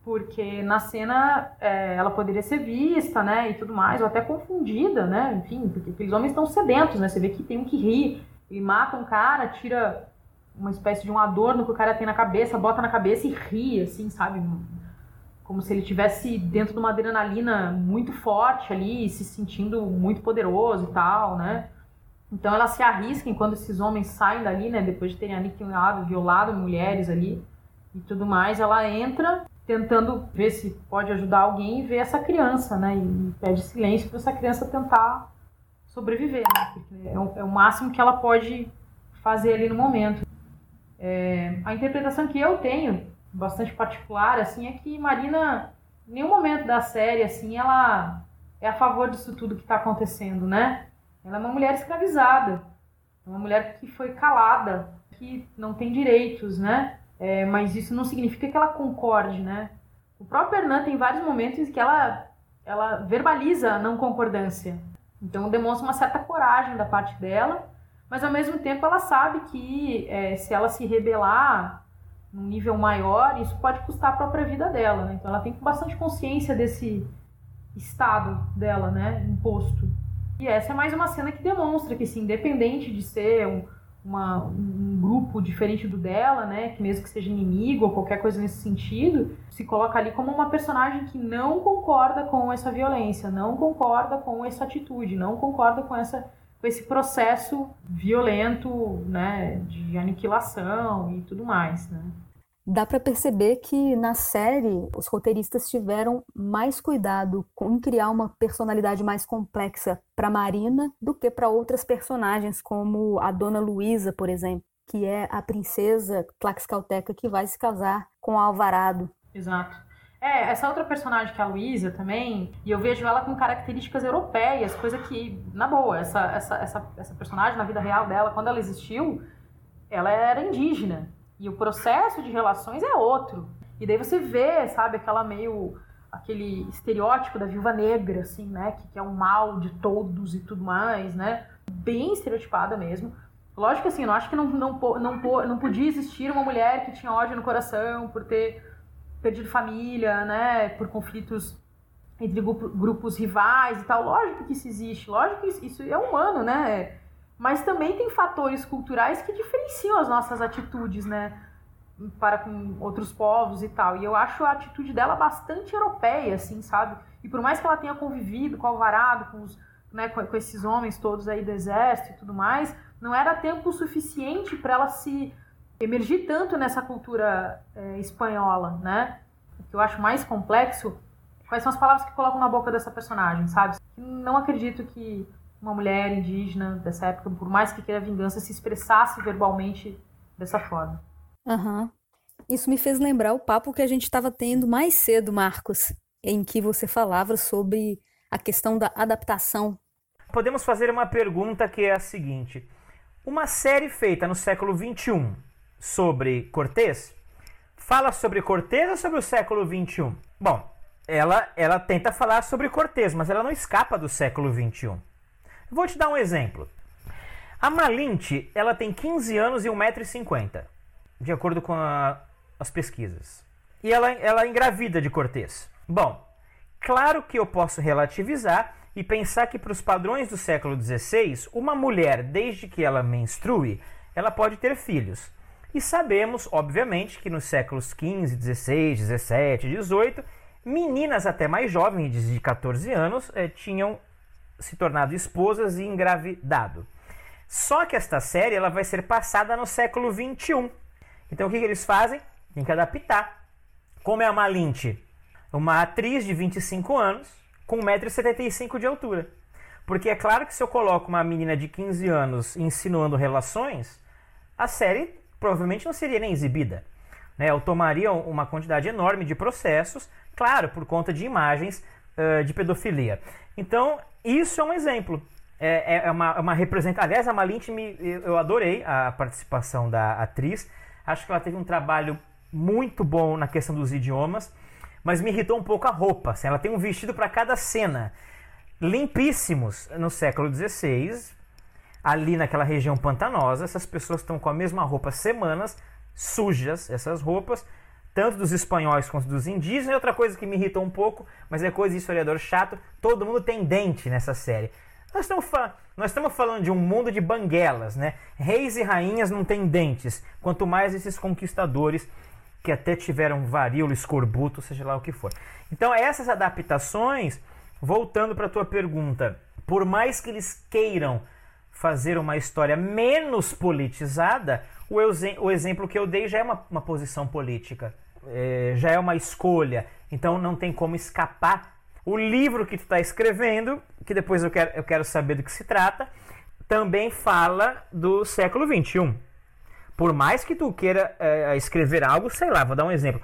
Porque na cena é, ela poderia ser vista, né? E tudo mais, ou até confundida, né? Enfim, porque aqueles homens estão sedentos, né? Você vê que tem um que ri, ele mata um cara, tira uma espécie de um adorno que o cara tem na cabeça, bota na cabeça e ri, assim, sabe? Como se ele tivesse dentro de uma adrenalina muito forte ali, se sentindo muito poderoso e tal, né? Então ela se arrisca quando esses homens saem dali, né? Depois de terem aniquilado, violado mulheres ali e tudo mais, ela entra tentando ver se pode ajudar alguém e ver essa criança, né? E pede silêncio para essa criança tentar sobreviver, né? Porque é o, é o máximo que ela pode fazer ali no momento. É, a interpretação que eu tenho, bastante particular, assim, é que Marina, em nenhum momento da série, assim, ela é a favor disso tudo que está acontecendo, né? Ela é uma mulher escravizada, uma mulher que foi calada, que não tem direitos, né? É, mas isso não significa que ela concorde, né? O próprio Hernan tem vários momentos em que ela, ela verbaliza a não concordância. Então demonstra uma certa coragem da parte dela mas ao mesmo tempo ela sabe que é, se ela se rebelar num nível maior, isso pode custar a própria vida dela, né? Então ela tem bastante consciência desse estado dela, né, imposto. E essa é mais uma cena que demonstra que, assim, independente de ser um, uma, um grupo diferente do dela, né, que mesmo que seja inimigo ou qualquer coisa nesse sentido, se coloca ali como uma personagem que não concorda com essa violência, não concorda com essa atitude, não concorda com essa esse processo violento, né, de aniquilação e tudo mais, né? Dá para perceber que na série os roteiristas tiveram mais cuidado com criar uma personalidade mais complexa para Marina do que para outras personagens, como a Dona Luísa, por exemplo, que é a princesa Tlaxcalteca que vai se casar com Alvarado. Exato. É, essa outra personagem que é a Luísa também, e eu vejo ela com características europeias, coisa que, na boa, essa, essa, essa, essa personagem na vida real dela, quando ela existiu, ela era indígena. E o processo de relações é outro. E daí você vê, sabe, aquela meio. aquele estereótipo da viúva negra, assim, né? Que, que é o mal de todos e tudo mais, né? Bem estereotipada mesmo. Lógico que assim, eu acho que não, não, não, não podia existir uma mulher que tinha ódio no coração por ter perdido família, né, por conflitos entre grupos rivais e tal. Lógico que isso existe, lógico que isso é humano, né? Mas também tem fatores culturais que diferenciam as nossas atitudes, né? Para com outros povos e tal. E eu acho a atitude dela bastante europeia, assim, sabe? E por mais que ela tenha convivido com o Alvarado, com, os, né, com, esses homens todos aí do exército e tudo mais, não era tempo suficiente para ela se emergir tanto nessa cultura é, espanhola, né? O que eu acho mais complexo, quais são as palavras que colocam na boca dessa personagem, sabe? Não acredito que uma mulher indígena dessa época, por mais que queira vingança, se expressasse verbalmente dessa forma. Uhum. Isso me fez lembrar o papo que a gente estava tendo mais cedo, Marcos, em que você falava sobre a questão da adaptação. Podemos fazer uma pergunta que é a seguinte: uma série feita no século XXI sobre Cortês, fala sobre Cortês ou sobre o século XXI? Bom, ela, ela tenta falar sobre Cortês, mas ela não escapa do século XXI. Vou te dar um exemplo. A Malinte, ela tem 15 anos e 1,50m, de acordo com a, as pesquisas. E ela, ela engravida de Cortês. Bom, claro que eu posso relativizar e pensar que para os padrões do século XVI, uma mulher, desde que ela menstrue, ela pode ter filhos. E sabemos, obviamente, que nos séculos XV, XVI, XVII, XVIII, meninas até mais jovens, de 14 anos, eh, tinham se tornado esposas e engravidado. Só que esta série ela vai ser passada no século XXI. Então o que, que eles fazem? Tem que adaptar. Como é a Malinte? Uma atriz de 25 anos com 1,75m de altura. Porque é claro que se eu coloco uma menina de 15 anos insinuando relações, a série provavelmente não seria nem exibida. Né? Eu tomaria uma quantidade enorme de processos, claro, por conta de imagens uh, de pedofilia. Então, isso é um exemplo. É, é, é uma, é uma representação. Aliás, a Malint, me, eu adorei a participação da atriz. Acho que ela teve um trabalho muito bom na questão dos idiomas, mas me irritou um pouco a roupa. Assim, ela tem um vestido para cada cena. Limpíssimos no século XVI, ali naquela região pantanosa, essas pessoas estão com a mesma roupa semanas, sujas essas roupas, tanto dos espanhóis quanto dos indígenas. E outra coisa que me irritou um pouco, mas é coisa de historiador chato, todo mundo tem dente nessa série. Nós estamos, nós estamos falando de um mundo de banguelas, né? Reis e rainhas não têm dentes, quanto mais esses conquistadores que até tiveram varíola, escorbuto, seja lá o que for. Então, essas adaptações, voltando para a tua pergunta, por mais que eles queiram fazer uma história menos politizada, o, o exemplo que eu dei já é uma, uma posição política, é, já é uma escolha, então não tem como escapar o livro que tu está escrevendo, que depois eu quero, eu quero saber do que se trata, também fala do século XXI. Por mais que tu queira é, escrever algo, sei lá, vou dar um exemplo.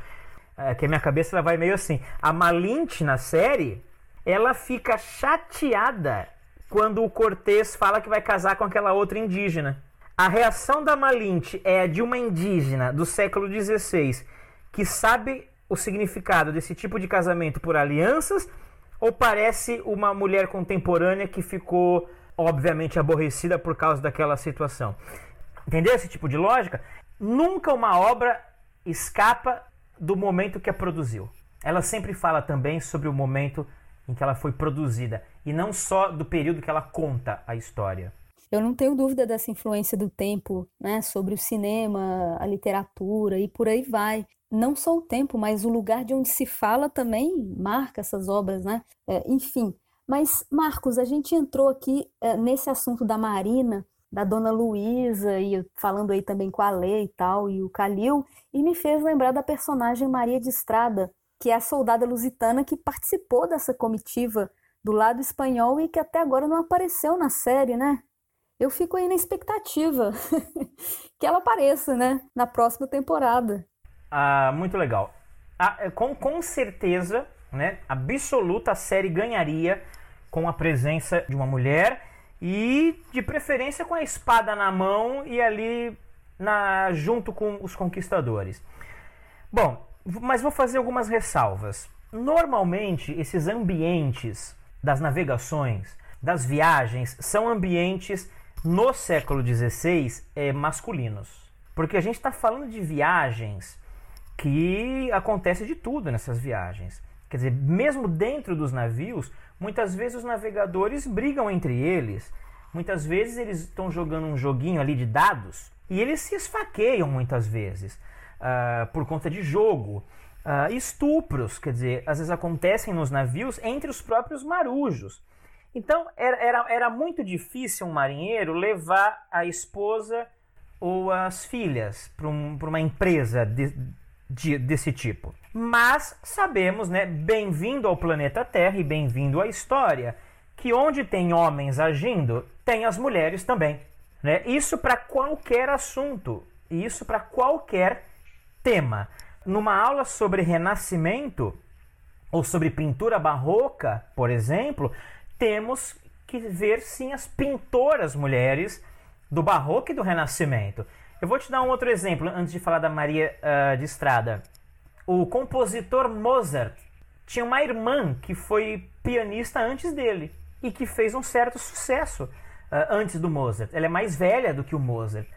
É, que a minha cabeça ela vai meio assim. A Malint na série, ela fica chateada quando o Cortês fala que vai casar com aquela outra indígena. A reação da Malint é a de uma indígena do século XVI que sabe o significado desse tipo de casamento por alianças ou parece uma mulher contemporânea que ficou, obviamente, aborrecida por causa daquela situação? Entendeu esse tipo de lógica? Nunca uma obra escapa do momento que a produziu. Ela sempre fala também sobre o momento em que ela foi produzida e não só do período que ela conta a história. Eu não tenho dúvida dessa influência do tempo, né, sobre o cinema, a literatura e por aí vai não só o tempo, mas o lugar de onde se fala também marca essas obras, né? É, enfim. Mas, Marcos, a gente entrou aqui é, nesse assunto da Marina, da Dona Luísa, e falando aí também com a Lê e tal, e o Calil, e me fez lembrar da personagem Maria de Estrada, que é a soldada lusitana que participou dessa comitiva do lado espanhol e que até agora não apareceu na série, né? Eu fico aí na expectativa que ela apareça, né, na próxima temporada. Ah, muito legal. Ah, é, com, com certeza, né, absoluta, a série ganharia com a presença de uma mulher e, de preferência, com a espada na mão e ali na, junto com os conquistadores. Bom, mas vou fazer algumas ressalvas. Normalmente, esses ambientes das navegações, das viagens, são ambientes no século XVI é, masculinos. Porque a gente está falando de viagens que acontece de tudo nessas viagens. Quer dizer, mesmo dentro dos navios, muitas vezes os navegadores brigam entre eles. Muitas vezes eles estão jogando um joguinho ali de dados e eles se esfaqueiam muitas vezes uh, por conta de jogo. Uh, estupros, quer dizer, às vezes acontecem nos navios entre os próprios marujos. Então era, era, era muito difícil um marinheiro levar a esposa ou as filhas para um, uma empresa de, de, desse tipo. Mas sabemos, né, bem-vindo ao planeta Terra e bem-vindo à história, que onde tem homens agindo, tem as mulheres também. Né? Isso para qualquer assunto, isso para qualquer tema. Numa aula sobre renascimento ou sobre pintura barroca, por exemplo, temos que ver sim as pintoras mulheres do barroco e do renascimento. Eu vou te dar um outro exemplo antes de falar da Maria uh, de Estrada. O compositor Mozart tinha uma irmã que foi pianista antes dele e que fez um certo sucesso uh, antes do Mozart. Ela é mais velha do que o Mozart.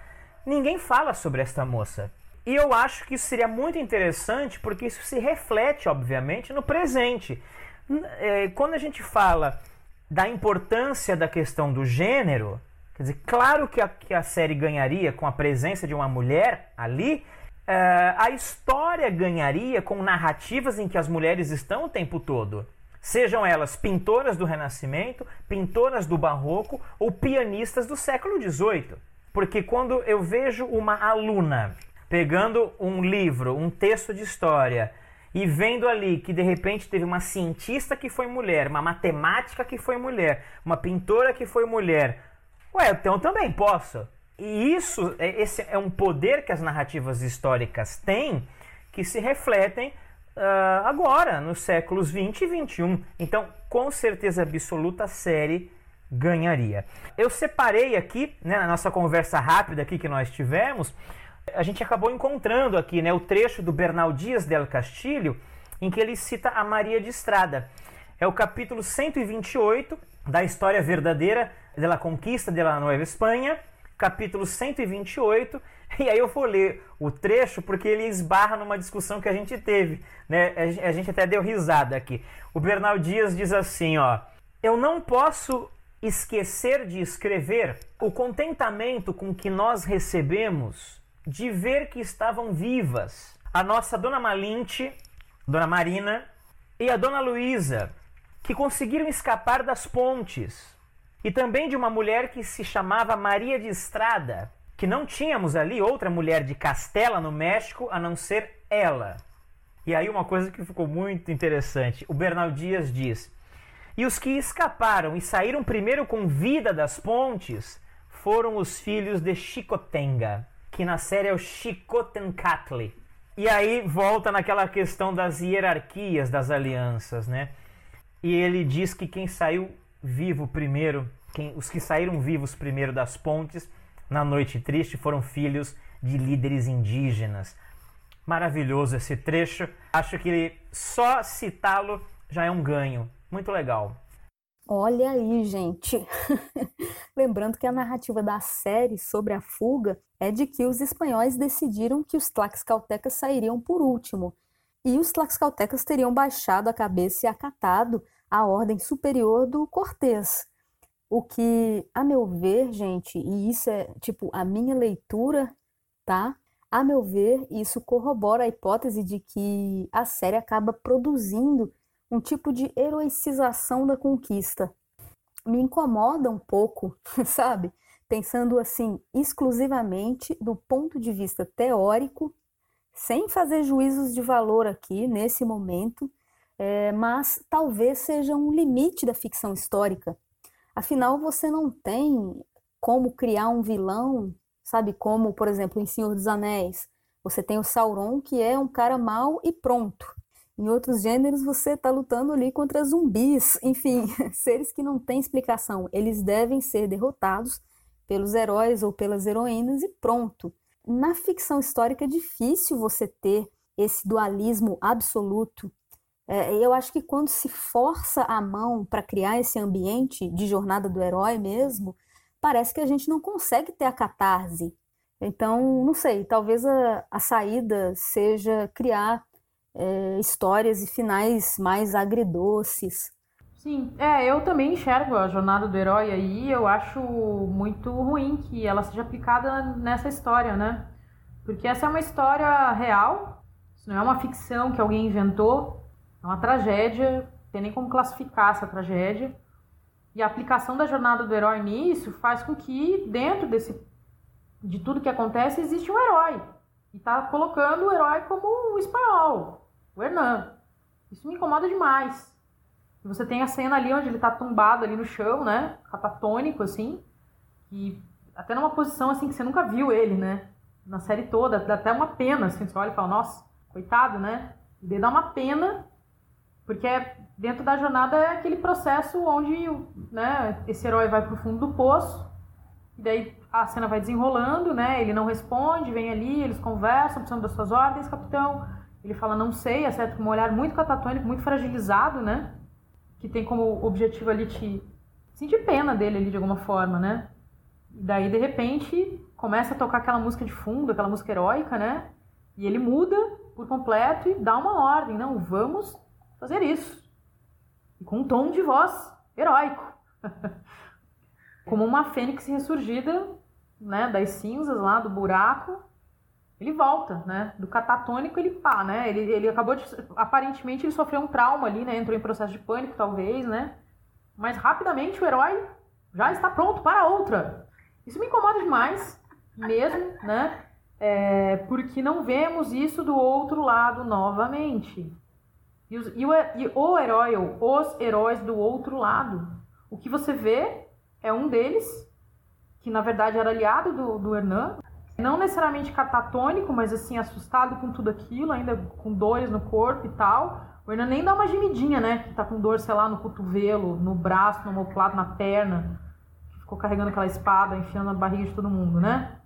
Ninguém fala sobre esta moça. E eu acho que isso seria muito interessante porque isso se reflete, obviamente, no presente. É, quando a gente fala da importância da questão do gênero, Quer dizer, claro que a, que a série ganharia com a presença de uma mulher ali, uh, a história ganharia com narrativas em que as mulheres estão o tempo todo. Sejam elas pintoras do Renascimento, pintoras do Barroco ou pianistas do século XVIII. Porque quando eu vejo uma aluna pegando um livro, um texto de história, e vendo ali que de repente teve uma cientista que foi mulher, uma matemática que foi mulher, uma pintora que foi mulher, Ué, então eu também posso. E isso, é, esse é um poder que as narrativas históricas têm que se refletem uh, agora, nos séculos 20 e 21. Então, com certeza absoluta, a série ganharia. Eu separei aqui, né, na nossa conversa rápida aqui que nós tivemos, a gente acabou encontrando aqui né, o trecho do Bernal Dias del Castilho, em que ele cita a Maria de Estrada. É o capítulo 128 da História Verdadeira de la Conquista de la Nueva Espanha, capítulo 128. E aí eu vou ler o trecho porque ele esbarra numa discussão que a gente teve, né? A gente até deu risada aqui. O Bernal Dias diz assim, ó: "Eu não posso esquecer de escrever o contentamento com que nós recebemos de ver que estavam vivas a nossa Dona Malinte, Dona Marina e a Dona Luísa, que conseguiram escapar das pontes, e também de uma mulher que se chamava Maria de Estrada, que não tínhamos ali outra mulher de Castela no México a não ser ela. E aí uma coisa que ficou muito interessante, o Bernal Dias diz: e os que escaparam e saíram primeiro com vida das pontes foram os filhos de Chicotenga, que na série é o Chicotencatli. E aí volta naquela questão das hierarquias das alianças, né? E ele diz que quem saiu vivo primeiro, quem, os que saíram vivos primeiro das pontes na noite triste foram filhos de líderes indígenas. Maravilhoso esse trecho. Acho que só citá-lo já é um ganho. Muito legal. Olha aí, gente. Lembrando que a narrativa da série sobre a fuga é de que os espanhóis decidiram que os tlaxcaltecas sairiam por último, e os tlaxcaltecas teriam baixado a cabeça e acatado a ordem superior do Cortés. O que, a meu ver, gente, e isso é tipo a minha leitura, tá? A meu ver, isso corrobora a hipótese de que a série acaba produzindo um tipo de heroicização da conquista. Me incomoda um pouco, sabe? Pensando assim, exclusivamente do ponto de vista teórico, sem fazer juízos de valor aqui nesse momento, é, mas talvez seja um limite da ficção histórica. Afinal, você não tem como criar um vilão, sabe? Como, por exemplo, em Senhor dos Anéis. Você tem o Sauron, que é um cara mau e pronto. Em outros gêneros, você está lutando ali contra zumbis, enfim, seres que não têm explicação. Eles devem ser derrotados pelos heróis ou pelas heroínas e pronto. Na ficção histórica é difícil você ter esse dualismo absoluto. É, eu acho que quando se força a mão para criar esse ambiente de jornada do herói mesmo, parece que a gente não consegue ter a catarse. Então, não sei, talvez a, a saída seja criar é, histórias e finais mais agridoces. Sim, é, eu também enxergo a jornada do herói aí, eu acho muito ruim que ela seja aplicada nessa história, né? Porque essa é uma história real, isso não é uma ficção que alguém inventou, é uma tragédia, não tem nem como classificar essa tragédia. E a aplicação da jornada do herói nisso faz com que dentro desse de tudo que acontece existe um herói. E tá colocando o herói como o espanhol, o Hernan. Isso me incomoda demais. Você tem a cena ali onde ele tá tombado ali no chão, né? Catatônico, assim. E até numa posição assim que você nunca viu ele, né? Na série toda. Dá até uma pena, assim. Você olha e fala, nossa, coitado, né? E dá uma pena, porque é, dentro da jornada é aquele processo onde né, esse herói vai pro fundo do poço. E daí a cena vai desenrolando, né? Ele não responde, vem ali, eles conversam, precisam das suas ordens, capitão. Ele fala não sei, acerta com um olhar muito catatônico, muito fragilizado, né? Que tem como objetivo ali te sentir pena dele ali de alguma forma, né? E daí, de repente, começa a tocar aquela música de fundo, aquela música heróica, né? E ele muda por completo e dá uma ordem. Não, vamos fazer isso. E com um tom de voz heróico. Como uma fênix ressurgida, né, das cinzas lá, do buraco, ele volta, né? Do catatônico ele pá, né? Ele, ele acabou de. Aparentemente ele sofreu um trauma ali, né? Entrou em processo de pânico, talvez, né? Mas rapidamente o herói já está pronto para outra. Isso me incomoda demais, mesmo, né? É, porque não vemos isso do outro lado novamente. E, os, e, o, e o herói, ou os heróis do outro lado. O que você vê é um deles que na verdade era aliado do, do Hernan, não necessariamente catatônico, mas assim, assustado com tudo aquilo, ainda com dores no corpo e tal. O Hernan nem dá uma gemidinha, né? Que tá com dor, sei lá, no cotovelo, no braço, no omoplato, na perna. Ficou carregando aquela espada, enfiando na barriga de todo mundo, né?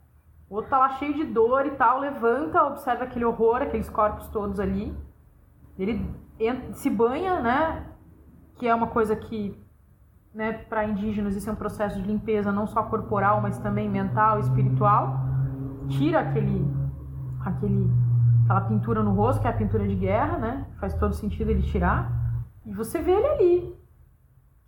O outro tá lá cheio de dor e tal, levanta, observa aquele horror, aqueles corpos todos ali. Ele entra, se banha, né? Que é uma coisa que, né, para indígenas isso é um processo de limpeza não só corporal, mas também mental espiritual. Tira aquele aquele aquela pintura no rosto, que é a pintura de guerra, né? Faz todo sentido ele tirar. E você vê ele ali.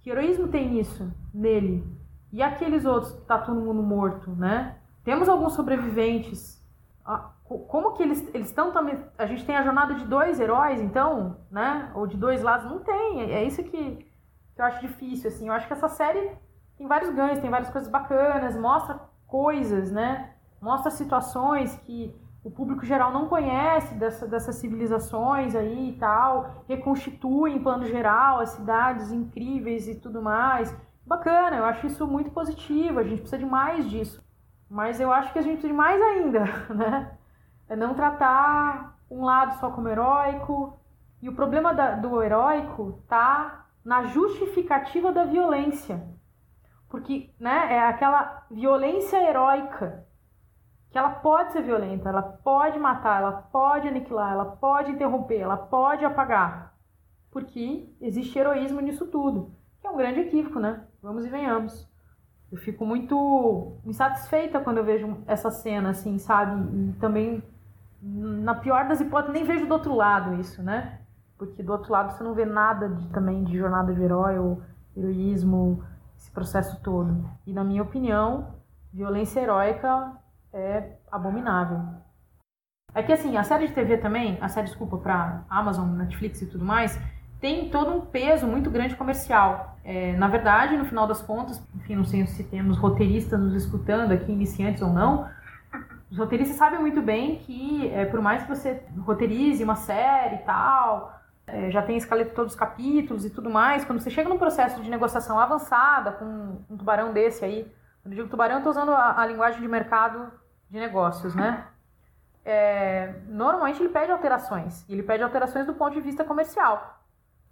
Que heroísmo tem nisso, nele? E aqueles outros que tá todo mundo morto, né? Temos alguns sobreviventes. Ah, como que eles estão também? A gente tem a jornada de dois heróis, então, né? Ou de dois lados? Não tem. É, é isso que, que eu acho difícil, assim. Eu acho que essa série tem vários ganhos, tem várias coisas bacanas, mostra coisas, né? Mostra situações que o público geral não conhece dessa, dessas civilizações aí e tal, reconstitui em plano geral as cidades incríveis e tudo mais. Bacana, eu acho isso muito positivo, a gente precisa de mais disso. Mas eu acho que a gente precisa de mais ainda, né? É não tratar um lado só como heróico. E o problema da, do heróico tá na justificativa da violência. Porque né, é aquela violência heróica que ela pode ser violenta, ela pode matar, ela pode aniquilar, ela pode interromper, ela pode apagar. Porque existe heroísmo nisso tudo. Que é um grande equívoco, né? Vamos e venhamos. Eu fico muito insatisfeita quando eu vejo essa cena, assim, sabe? E também, na pior das hipóteses, nem vejo do outro lado isso, né? Porque do outro lado você não vê nada de, também de jornada de herói ou heroísmo, esse processo todo. E na minha opinião, violência heróica é abominável. É que assim, a série de TV também, a série, desculpa, pra Amazon, Netflix e tudo mais, tem todo um peso muito grande comercial. É, na verdade, no final das contas, enfim, não sei se temos roteiristas nos escutando aqui, iniciantes ou não, os roteiristas sabem muito bem que, é, por mais que você roteirize uma série e tal, é, já tem escaleta todos os capítulos e tudo mais, quando você chega num processo de negociação avançada com um tubarão desse aí, quando eu digo tubarão, eu estou usando a, a, linguagem de mercado de negócios, né? É, normalmente ele pede alterações, ele pede alterações do ponto de vista comercial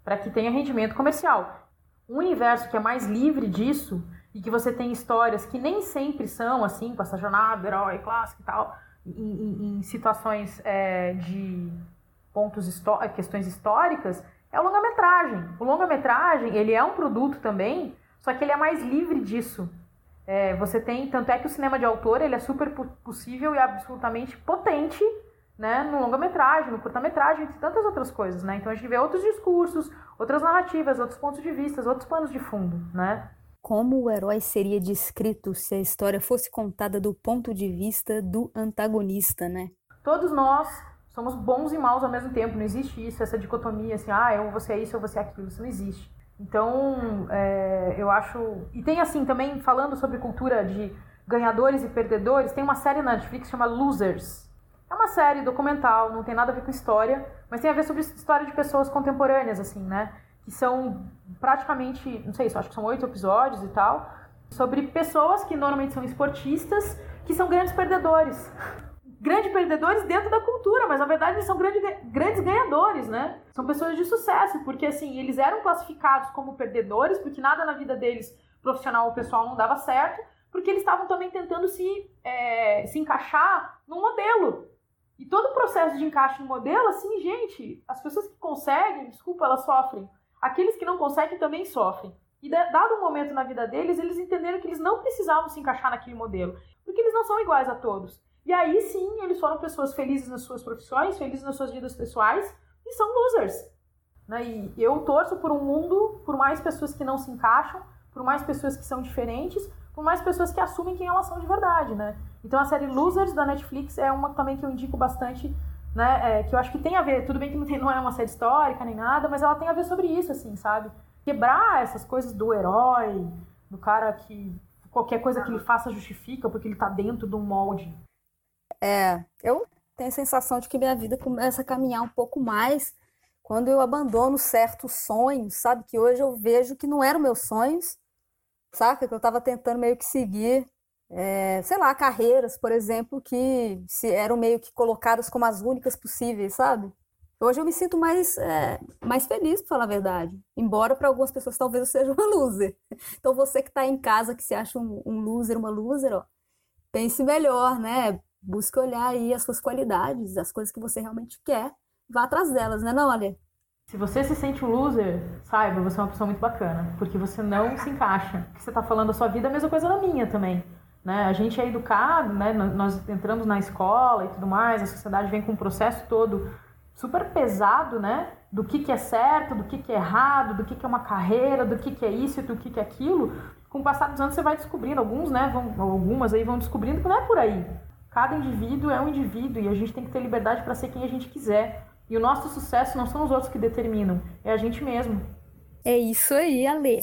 para que tenha rendimento comercial. Um universo que é mais livre disso e que você tem histórias que nem sempre são assim, com essa jornada, herói, clássico e tal, em, em, em situações é, de pontos histó questões históricas, é o longa-metragem. O longa-metragem, ele é um produto também, só que ele é mais livre disso. É, você tem, tanto é que o cinema de autor, ele é super possível e absolutamente potente né, no longa-metragem, no curta-metragem, entre tantas outras coisas, né? Então a gente vê outros discursos, outras narrativas, outros pontos de vista, outros panos de fundo, né? Como o herói seria descrito se a história fosse contada do ponto de vista do antagonista, né? Todos nós somos bons e maus ao mesmo tempo, não existe isso, essa dicotomia assim, ah, eu vou ser isso, eu vou ser aquilo, isso não existe. Então, é, eu acho. E tem assim também, falando sobre cultura de ganhadores e perdedores, tem uma série na Netflix chamada Losers, é uma série documental, não tem nada a ver com história, mas tem a ver sobre história de pessoas contemporâneas, assim, né? Que são praticamente, não sei, acho que são oito episódios e tal, sobre pessoas que normalmente são esportistas, que são grandes perdedores. Grandes perdedores dentro da cultura, mas na verdade eles são grande, grandes ganhadores, né? São pessoas de sucesso, porque assim, eles eram classificados como perdedores, porque nada na vida deles, profissional ou pessoal, não dava certo, porque eles estavam também tentando se, é, se encaixar num modelo e todo o processo de encaixe no modelo, assim, gente, as pessoas que conseguem, desculpa, elas sofrem. Aqueles que não conseguem também sofrem. E dado um momento na vida deles, eles entenderam que eles não precisavam se encaixar naquele modelo, porque eles não são iguais a todos. E aí sim, eles foram pessoas felizes nas suas profissões, felizes nas suas vidas pessoais e são losers. Né? E eu torço por um mundo, por mais pessoas que não se encaixam, por mais pessoas que são diferentes, por mais pessoas que assumem quem elas são de verdade, né? Então a série Losers da Netflix é uma também que eu indico bastante, né? É, que eu acho que tem a ver, tudo bem que não, tem, não é uma série histórica nem nada, mas ela tem a ver sobre isso, assim, sabe? Quebrar essas coisas do herói, do cara que qualquer coisa que ele faça justifica porque ele tá dentro de um molde. É, eu tenho a sensação de que minha vida começa a caminhar um pouco mais quando eu abandono certos sonhos, sabe? Que hoje eu vejo que não eram meus sonhos, saca? Que eu tava tentando meio que seguir é, sei lá, carreiras, por exemplo, que se eram meio que colocadas como as únicas possíveis, sabe? Hoje eu me sinto mais, é, mais feliz, para falar a verdade. Embora para algumas pessoas talvez eu seja uma loser. Então você que está em casa, que se acha um, um loser, uma loser, ó, pense melhor, né? Busque olhar aí as suas qualidades, as coisas que você realmente quer, vá atrás delas, né, não, olha? Se você se sente um loser, saiba, você é uma pessoa muito bacana, porque você não se encaixa. O que você está falando da sua vida é a mesma coisa da minha também. Né? A gente é educado, né? nós entramos na escola e tudo mais, a sociedade vem com um processo todo super pesado, né? Do que, que é certo, do que, que é errado, do que, que é uma carreira, do que, que é isso e do que, que é aquilo. Com o passar dos anos você vai descobrindo, alguns, né? Vão, algumas aí vão descobrindo que não é por aí. Cada indivíduo é um indivíduo e a gente tem que ter liberdade para ser quem a gente quiser. E o nosso sucesso não são os outros que determinam, é a gente mesmo. É isso aí, Ale.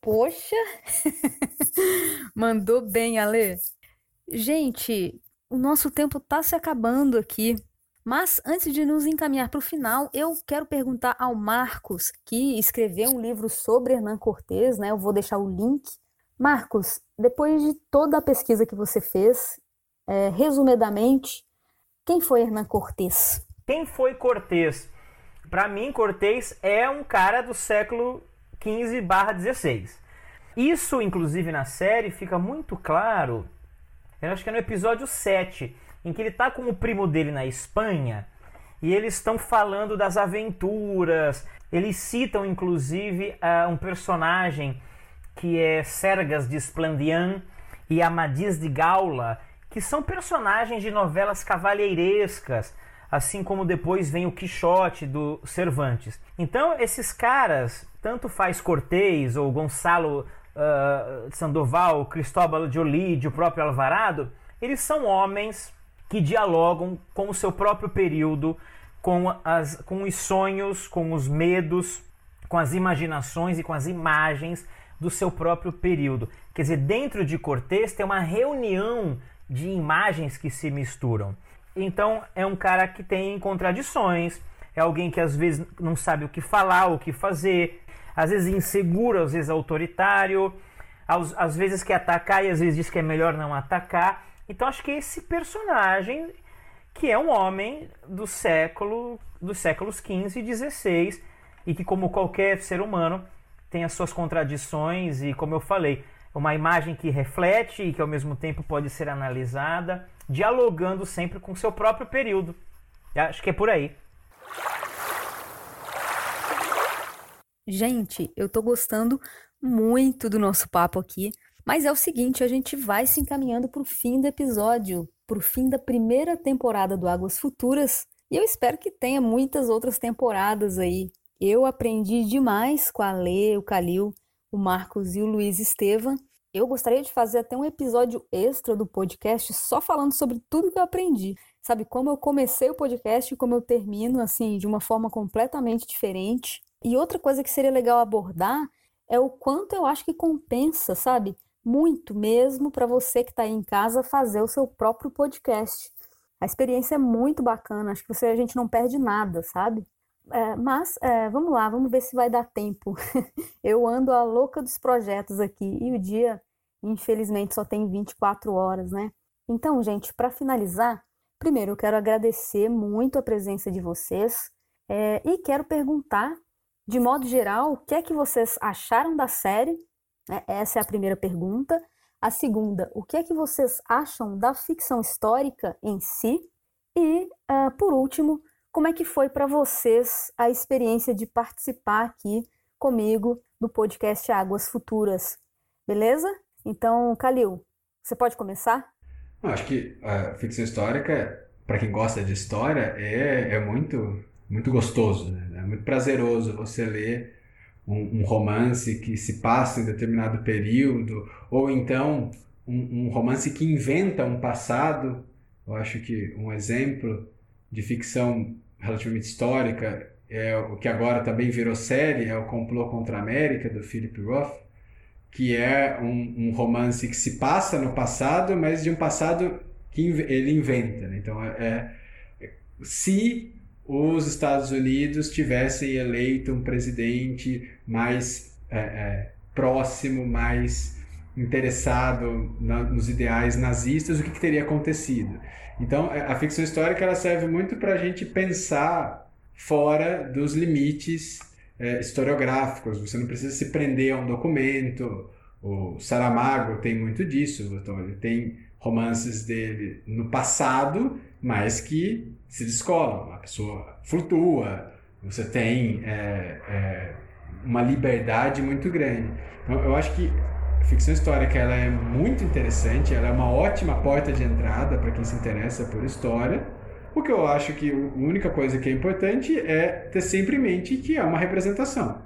Poxa! Mandou bem, Ale. Gente, o nosso tempo tá se acabando aqui. Mas antes de nos encaminhar para o final, eu quero perguntar ao Marcos, que escreveu um livro sobre Hernán Cortés, né? Eu vou deixar o link. Marcos, depois de toda a pesquisa que você fez, é, resumidamente, quem foi Hernán Cortés? Quem foi Cortés? Para mim, Cortés é um cara do século 15 16. Isso, inclusive, na série fica muito claro, eu acho que é no episódio 7, em que ele está com o primo dele na Espanha e eles estão falando das aventuras. Eles citam inclusive um personagem que é Sergas de Esplandian e Amadis de Gaula, que são personagens de novelas cavalheirescas, assim como depois vem o Quixote do Cervantes. Então, esses caras, tanto faz Cortês ou Gonçalo uh, Sandoval, Cristóbal de Olídio, o próprio Alvarado, eles são homens que dialogam com o seu próprio período, com, as, com os sonhos, com os medos, com as imaginações e com as imagens do seu próprio período. Quer dizer, dentro de Cortês tem uma reunião de imagens que se misturam. Então é um cara que tem contradições, é alguém que às vezes não sabe o que falar, o que fazer, às vezes inseguro, às vezes autoritário, às, às vezes quer atacar e às vezes diz que é melhor não atacar. Então acho que esse personagem, que é um homem do século dos séculos 15 e 16 e que como qualquer ser humano tem as suas contradições e como eu falei, uma imagem que reflete e que ao mesmo tempo pode ser analisada, dialogando sempre com seu próprio período. Acho que é por aí. Gente, eu tô gostando muito do nosso papo aqui. Mas é o seguinte, a gente vai se encaminhando para o fim do episódio, para o fim da primeira temporada do Águas Futuras. E eu espero que tenha muitas outras temporadas aí. Eu aprendi demais com a Lê, o Calil, o Marcos e o Luiz Estevam. Eu gostaria de fazer até um episódio extra do podcast só falando sobre tudo que eu aprendi. Sabe, como eu comecei o podcast e como eu termino, assim, de uma forma completamente diferente. E outra coisa que seria legal abordar é o quanto eu acho que compensa, sabe? muito mesmo para você que está aí em casa fazer o seu próprio podcast. A experiência é muito bacana, acho que você, a gente não perde nada, sabe? É, mas é, vamos lá, vamos ver se vai dar tempo. eu ando a louca dos projetos aqui e o dia, infelizmente, só tem 24 horas, né? Então, gente, para finalizar, primeiro eu quero agradecer muito a presença de vocês é, e quero perguntar, de modo geral, o que é que vocês acharam da série né? Essa é a primeira pergunta. A segunda, o que é que vocês acham da ficção histórica em si? E, uh, por último, como é que foi para vocês a experiência de participar aqui comigo do podcast Águas Futuras? Beleza? Então, Calil, você pode começar? Eu acho que a ficção histórica, para quem gosta de história, é, é muito, muito gostoso, né? é muito prazeroso você ler um, um, romance que se passa em determinado período, ou então um, um, romance que inventa um passado. Eu acho que um exemplo de ficção relativamente histórica é o que agora também virou série, é o Complô contra a América, do Philip Roth, que é um, um romance que se passa no passado, mas de um passado que ele inventa. Né? Então, é, é se os Estados Unidos tivessem eleito um presidente mais é, é, próximo, mais interessado na, nos ideais nazistas, o que, que, teria acontecido. Então, é, a ficção histórica ela serve muito para a gente pensar fora dos limites é, historiográficos. Você não precisa se prender a um documento. O Saramago tem muito disso. Então, ele tem romances dele no passado, mas que se descolam. A pessoa flutua. Você tem é, é, uma liberdade muito grande. Então, eu acho que ficção histórica ela é muito interessante, ela é uma ótima porta de entrada para quem se interessa por história. O que eu acho que a única coisa que é importante é ter sempre em mente que é uma representação.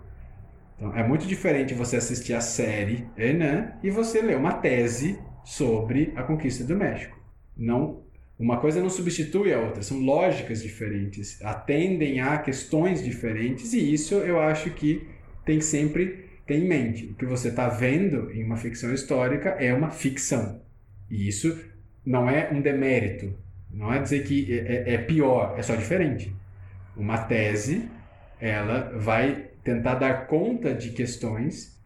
Então, é muito diferente você assistir a série Enan e você ler uma tese sobre a conquista do México. Não, uma coisa não substitui a outra, são lógicas diferentes, atendem a questões diferentes e isso eu acho que tem sempre tem em mente. O que você está vendo em uma ficção histórica é uma ficção. E isso não é um demérito. Não é dizer que é, é, é pior, é só diferente. Uma tese, ela vai tentar dar conta de questões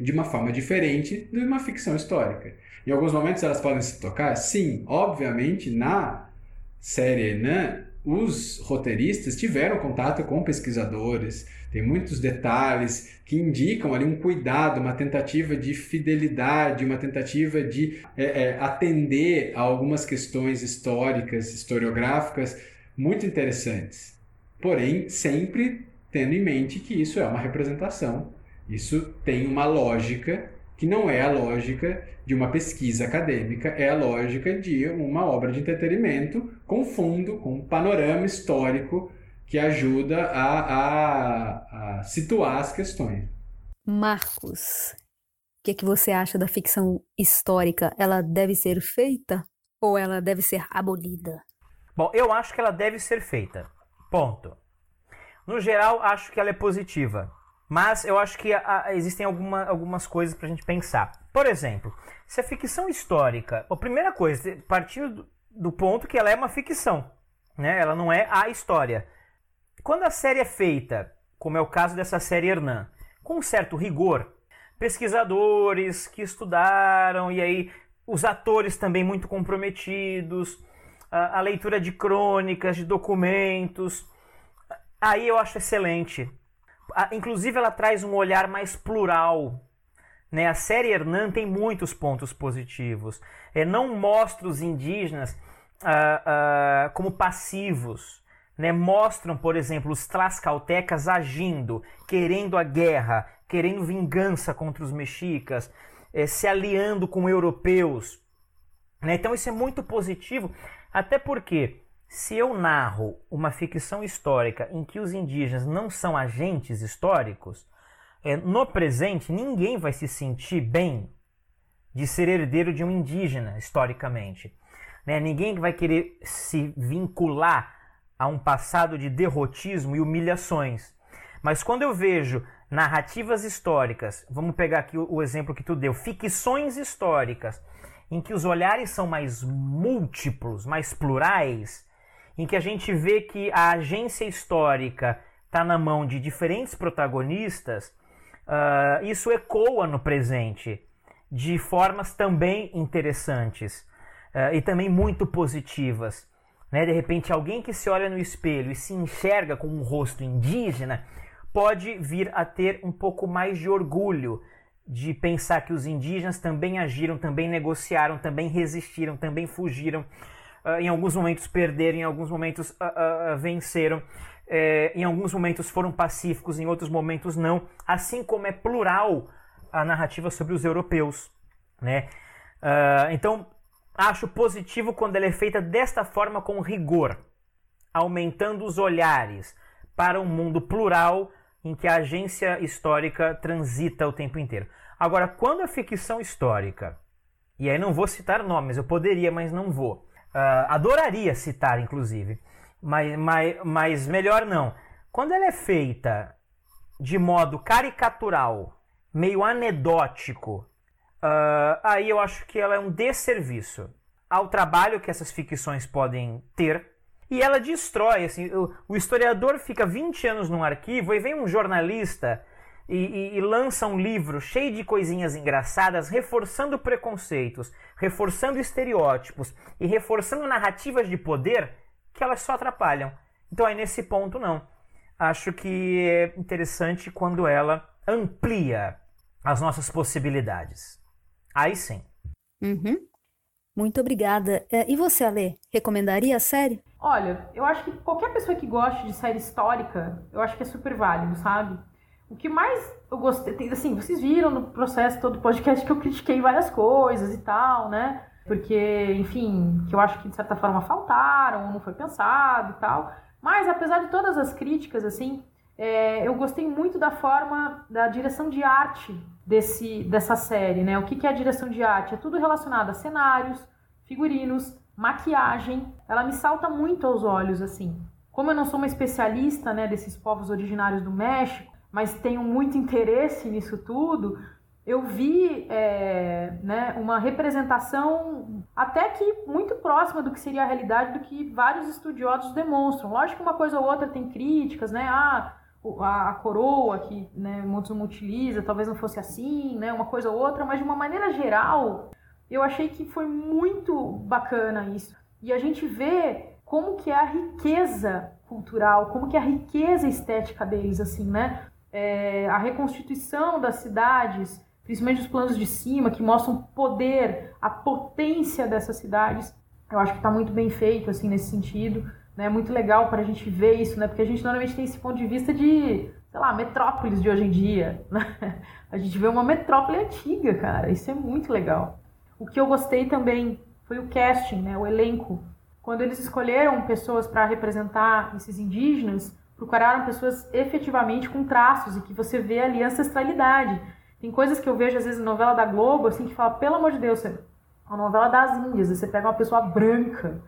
de uma forma diferente de uma ficção histórica. Em alguns momentos elas podem se tocar? Sim, obviamente na série Enan, os roteiristas tiveram contato com pesquisadores, tem muitos detalhes que indicam ali um cuidado, uma tentativa de fidelidade, uma tentativa de é, é, atender a algumas questões históricas, historiográficas muito interessantes. Porém, sempre tendo em mente que isso é uma representação, isso tem uma lógica que não é a lógica de uma pesquisa acadêmica, é a lógica de uma obra de entretenimento com fundo, com panorama histórico que ajuda a, a, a situar as questões. Marcos, o que, é que você acha da ficção histórica? Ela deve ser feita ou ela deve ser abolida? Bom, eu acho que ela deve ser feita. Ponto. No geral, acho que ela é positiva. Mas eu acho que a, a, existem alguma, algumas coisas para a gente pensar. Por exemplo, se a ficção histórica. A primeira coisa, partindo do, do ponto que ela é uma ficção. Né? Ela não é a história. Quando a série é feita, como é o caso dessa série Hernan, com um certo rigor, pesquisadores que estudaram e aí os atores também muito comprometidos, a, a leitura de crônicas, de documentos, aí eu acho excelente. inclusive ela traz um olhar mais plural. Né? A série Hernan tem muitos pontos positivos. É, não mostra os indígenas ah, ah, como passivos né, mostram, por exemplo, os tlascaltecas agindo, querendo a guerra, querendo vingança contra os mexicas, é, se aliando com europeus. Né? Então isso é muito positivo, até porque se eu narro uma ficção histórica em que os indígenas não são agentes históricos, é, no presente ninguém vai se sentir bem de ser herdeiro de um indígena historicamente. Né? Ninguém vai querer se vincular a um passado de derrotismo e humilhações. Mas quando eu vejo narrativas históricas, vamos pegar aqui o, exemplo que tu deu, ficções históricas, em que os olhares são mais múltiplos, mais plurais, em que a gente vê que a agência histórica está na mão de diferentes protagonistas, uh, isso ecoa no presente de formas também interessantes uh, e também muito positivas. Né? De repente, alguém que se olha no espelho e se enxerga com um rosto indígena pode vir a ter um pouco mais de orgulho de pensar que os indígenas também agiram, também negociaram, também resistiram, também fugiram, uh, em alguns momentos perderam, em alguns momentos uh, uh, venceram, eh, em alguns momentos foram pacíficos, em outros momentos não, assim como é plural a narrativa sobre os europeus. Né? então, acho positivo quando ela é feita desta forma com rigor, aumentando os olhares para um mundo plural em que a agência histórica transita o tempo inteiro. Agora, quando a ficção histórica, e aí não vou citar nomes, eu poderia, mas não vou. Uh, adoraria citar, inclusive, mas, mas, mas melhor não. Quando ela é feita de modo caricatural, meio anedótico, Uh, aí eu acho que ela é um desserviço ao trabalho que essas ficções podem ter. E ela destrói, assim, o, o historiador fica 20 anos num arquivo e vem um jornalista e, e, e lança um livro cheio de coisinhas engraçadas, reforçando preconceitos, reforçando estereótipos e reforçando narrativas de poder que elas só atrapalham. Então aí nesse ponto não. Acho que é interessante quando ela amplia as nossas possibilidades. Aí sim. Uhum. Muito obrigada. É, e você, Ale, recomendaria a série? Olha, eu acho que qualquer pessoa que goste de série histórica, eu acho que é super válido, sabe? O que mais eu gostei, assim, vocês viram no processo todo do podcast que eu critiquei várias coisas e tal, né? Porque, enfim, que eu acho que de certa forma faltaram, não foi pensado e tal. Mas apesar de todas as críticas, assim, é, eu gostei muito da forma da direção de arte desse, dessa série, né? O que, que é a direção de arte? É tudo relacionado a cenários, figurinos, maquiagem. Ela me salta muito aos olhos, assim. Como eu não sou uma especialista, né, desses povos originários do México, mas tenho muito interesse nisso tudo, eu vi é, né, uma representação até que muito próxima do que seria a realidade do que vários estudiosos demonstram. Lógico que uma coisa ou outra tem críticas, né? Ah, a, a coroa que né, Moctezuma utiliza, talvez não fosse assim, né, uma coisa ou outra, mas de uma maneira geral, eu achei que foi muito bacana isso. E a gente vê como que é a riqueza cultural, como que é a riqueza estética deles, assim, né? É, a reconstituição das cidades, principalmente os planos de cima, que mostram o poder, a potência dessas cidades, eu acho que está muito bem feito, assim, nesse sentido né? Muito legal para a gente ver isso, né? Porque a gente normalmente tem esse ponto de vista de, sei lá, metrópoles de hoje em dia, né? A gente vê uma metrópole antiga, cara. Isso é muito legal. O que eu gostei também foi o casting, né? O elenco. Quando eles escolheram pessoas para representar esses indígenas, procuraram pessoas efetivamente com traços e que você vê ali ancestralidade. Tem coisas que eu vejo às vezes na novela da Globo, assim, que fala, pelo amor de Deus, é uma novela das Índias, você pega uma pessoa branca,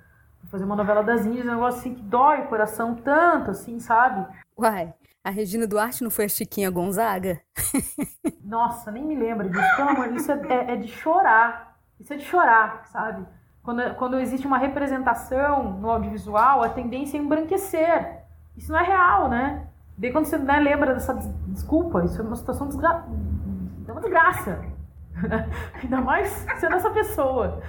fazer uma novela das Índias, um negócio assim que dói o coração tanto, assim, sabe? Uai, a Regina Duarte não foi a Chiquinha Gonzaga? Nossa, nem me lembro disso. Pelo amor isso é, é, é, de chorar. Isso é de chorar, sabe? Quando, quando existe uma representação no audiovisual, a tendência é embranquecer. Isso não é real, né? Daí quando você né, lembra dessa desculpa, isso é uma situação desgra... é uma desgraça. Ainda mais sendo essa pessoa.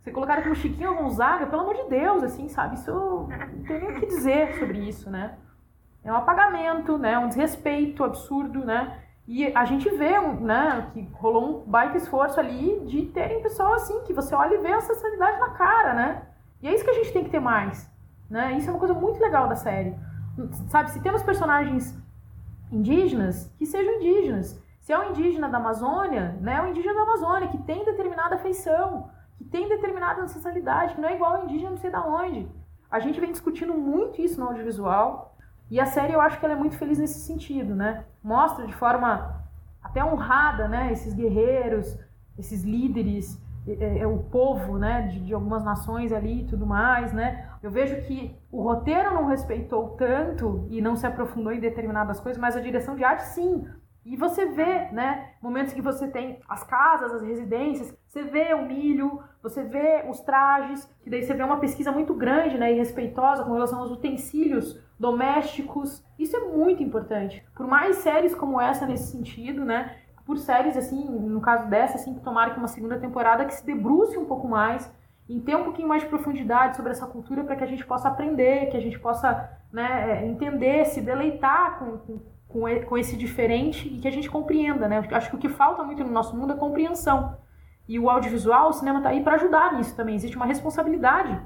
Você colocar como Chiquinho Gonzaga, pelo amor de Deus, assim, sabe? Isso não tem nem o que dizer sobre isso, né? É um apagamento, né? Um desrespeito absurdo, né? E a gente vê, né, que rolou um baita esforço ali de terem pessoas assim, que você olha e vê a ancestralidade na cara, né? E é isso que a gente tem que ter mais, né? Isso é uma coisa muito legal da série. Sabe, se temos personagens indígenas, que sejam indígenas. Se é um indígena da Amazônia, né, é um indígena da Amazônia que tem determinada feição, que tem determinada ancestralidade, que não é igual ao indígena não sei da onde. A gente vem discutindo muito isso no audiovisual e a série eu acho que ela é muito feliz nesse sentido, né? Mostra de forma até honrada, né, esses guerreiros, esses líderes, é, é, o povo, né, de, de, algumas nações ali e tudo mais, né? Eu vejo que o roteiro não respeitou tanto e não se aprofundou em determinadas coisas, mas a direção de arte sim. E você vê, né, momentos que você tem as casas, as residências, você vê o milho, você vê os trajes, que daí você vê uma pesquisa muito grande, né, e respeitosa com relação aos utensílios domésticos. Isso é muito importante. Por mais séries como essa nesse sentido, né, por séries assim, no caso dessa, assim, que tomara que uma segunda temporada que se debruce um pouco mais, em ter um pouquinho mais de profundidade sobre essa cultura para que a gente possa aprender, que a gente possa, né, entender, se deleitar com, com com, com esse diferente e que a gente compreenda, né? Acho que o que falta muito no nosso mundo é compreensão. E o audiovisual, o cinema está aí para ajudar nisso também. Existe uma responsabilidade.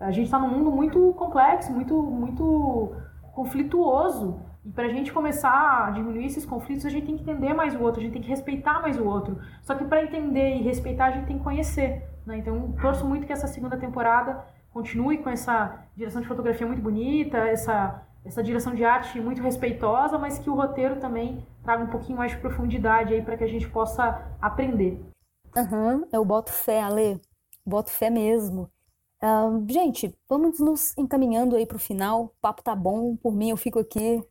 A gente está num mundo muito complexo, muito, muito conflituoso. E para a gente começar a diminuir esses conflitos, a gente tem que entender mais o outro, a gente tem que respeitar mais o outro. Só que para entender e respeitar, a gente tem que conhecer. Né? Então, torço muito que essa segunda temporada continue com essa direção de fotografia muito bonita, essa essa direção de arte muito respeitosa, mas que o roteiro também traga um pouquinho mais de profundidade aí para que a gente possa aprender. Uhum, eu boto fé, Ale. Boto fé mesmo. Uh, gente, vamos nos encaminhando aí para o final. O papo tá bom, por mim eu fico aqui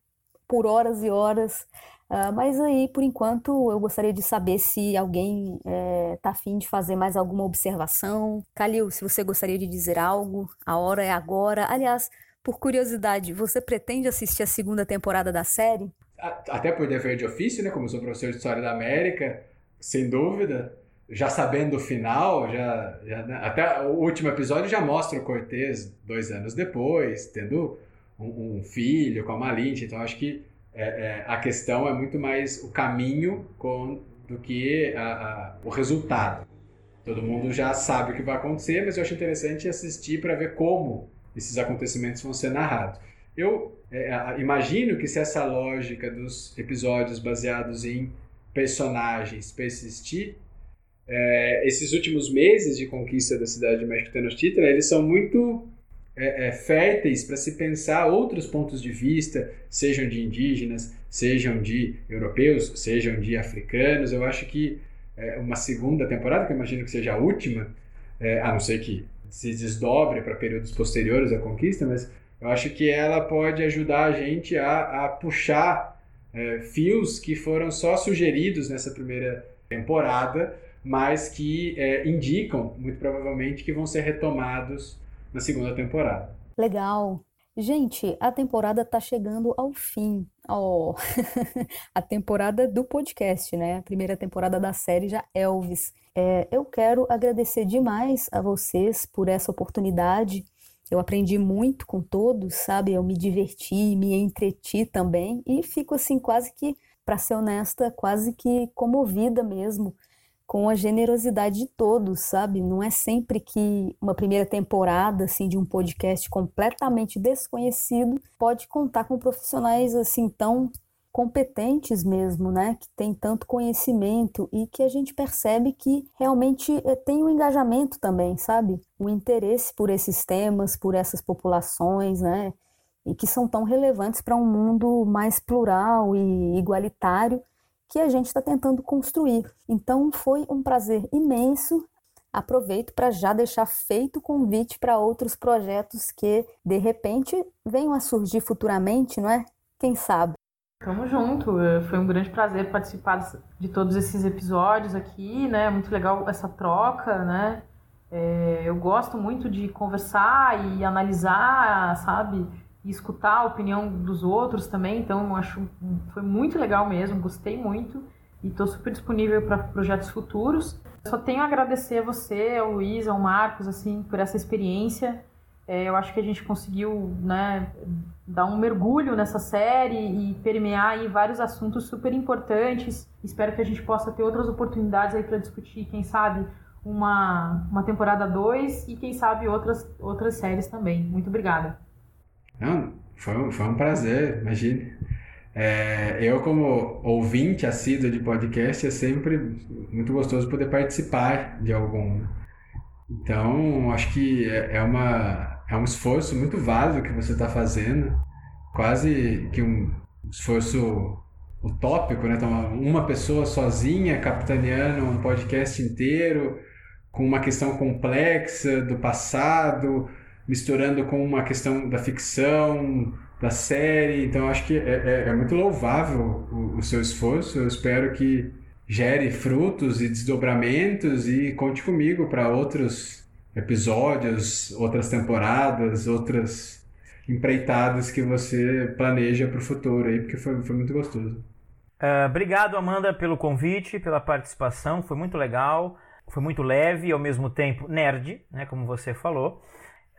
por horas e horas. Uh, mas aí, por enquanto, eu gostaria de saber se alguém está eh, afim de fazer mais alguma observação. Calil, se você gostaria de dizer algo, a hora é agora. Aliás, por curiosidade, você pretende assistir a segunda temporada da série? até por dever de ofício, né? Como sou professor de História da América, sem dúvida, já sabendo o final, já, já né? até o último episódio já mostra o Cortez dois anos depois, tendo um, um filho com a Malinche, então acho que é, é, a questão é muito mais o caminho com, do que a, a, o resultado. Todo mundo já sabe o que vai acontecer, mas eu acho interessante assistir para ver como esses acontecimentos vão ser narrados. Eu é, imagino que se essa lógica dos episódios baseados em personagens persistir, é, esses últimos meses de conquista da cidade de México Tenochtitlan, eles são muito é, é, férteis para se pensar outros pontos de vista, sejam de indígenas, sejam de europeus, sejam de africanos. Eu acho que é, uma segunda temporada, que eu imagino que seja a última, é, a não ser que se desdobre para períodos posteriores à conquista, mas eu acho que ela pode ajudar a gente a, a puxar é, fios que foram só sugeridos nessa primeira temporada, mas que é, indicam, muito provavelmente, que vão ser retomados na segunda temporada. Legal. Gente, a temporada tá chegando ao fim. Oh. a temporada do podcast, né? A primeira temporada da série já Elvis. É, eu quero agradecer demais a vocês por essa oportunidade. Eu aprendi muito com todos, sabe? Eu me diverti, me entreti também e fico assim quase que, para ser honesta, quase que comovida mesmo com a generosidade de todos, sabe? Não é sempre que uma primeira temporada assim de um podcast completamente desconhecido pode contar com profissionais assim tão competentes mesmo, né? Que tem tanto conhecimento e que a gente percebe que realmente é, tem um engajamento também, sabe? O interesse por esses temas, por essas populações, né? E que são tão relevantes para um mundo mais plural e igualitário que a gente está tentando construir. Então foi um prazer imenso. Aproveito para já deixar feito o convite para outros projetos que de repente venham a surgir futuramente, não é? Quem sabe? Tamo junto. É, foi um grande prazer participar de todos esses episódios aqui, né? Muito legal essa troca, né? É, eu gosto muito de conversar e analisar, sabe? e escutar a opinião dos outros também. Então, acho foi muito legal mesmo, gostei muito e estou super disponível para projetos futuros. Só tenho a agradecer a você, ao Luiz, ao Marcos, assim, por essa experiência. É, eu acho que a gente conseguiu, né, dar um mergulho nessa série e permear aí vários assuntos super importantes. Espero que a gente possa ter outras oportunidades aí para discutir, quem sabe, uma, uma temporada 2 e quem sabe outras, outras séries também. Muito obrigada. Não, foi, foi um prazer, imagine. É, eu, como ouvinte assíduo de podcast, é sempre muito gostoso poder participar de algum. Então, acho que é, é uma, é um esforço muito válido que você está fazendo, quase que um esforço utópico, né? Então, uma pessoa sozinha capitaneando um podcast inteiro, com uma questão complexa do passado, misturando com uma questão da ficção, da série. Então, acho que é, é, é muito louvável o, o, seu esforço. Eu espero que gere frutos e desdobramentos e conte comigo para outros episódios, outras temporadas, outras empreitadas que você planeja para o futuro aí, porque foi, foi muito gostoso. Uh, obrigado, Amanda, pelo convite, pela participação. Foi muito legal, foi muito leve e ao mesmo tempo nerd, né, como você falou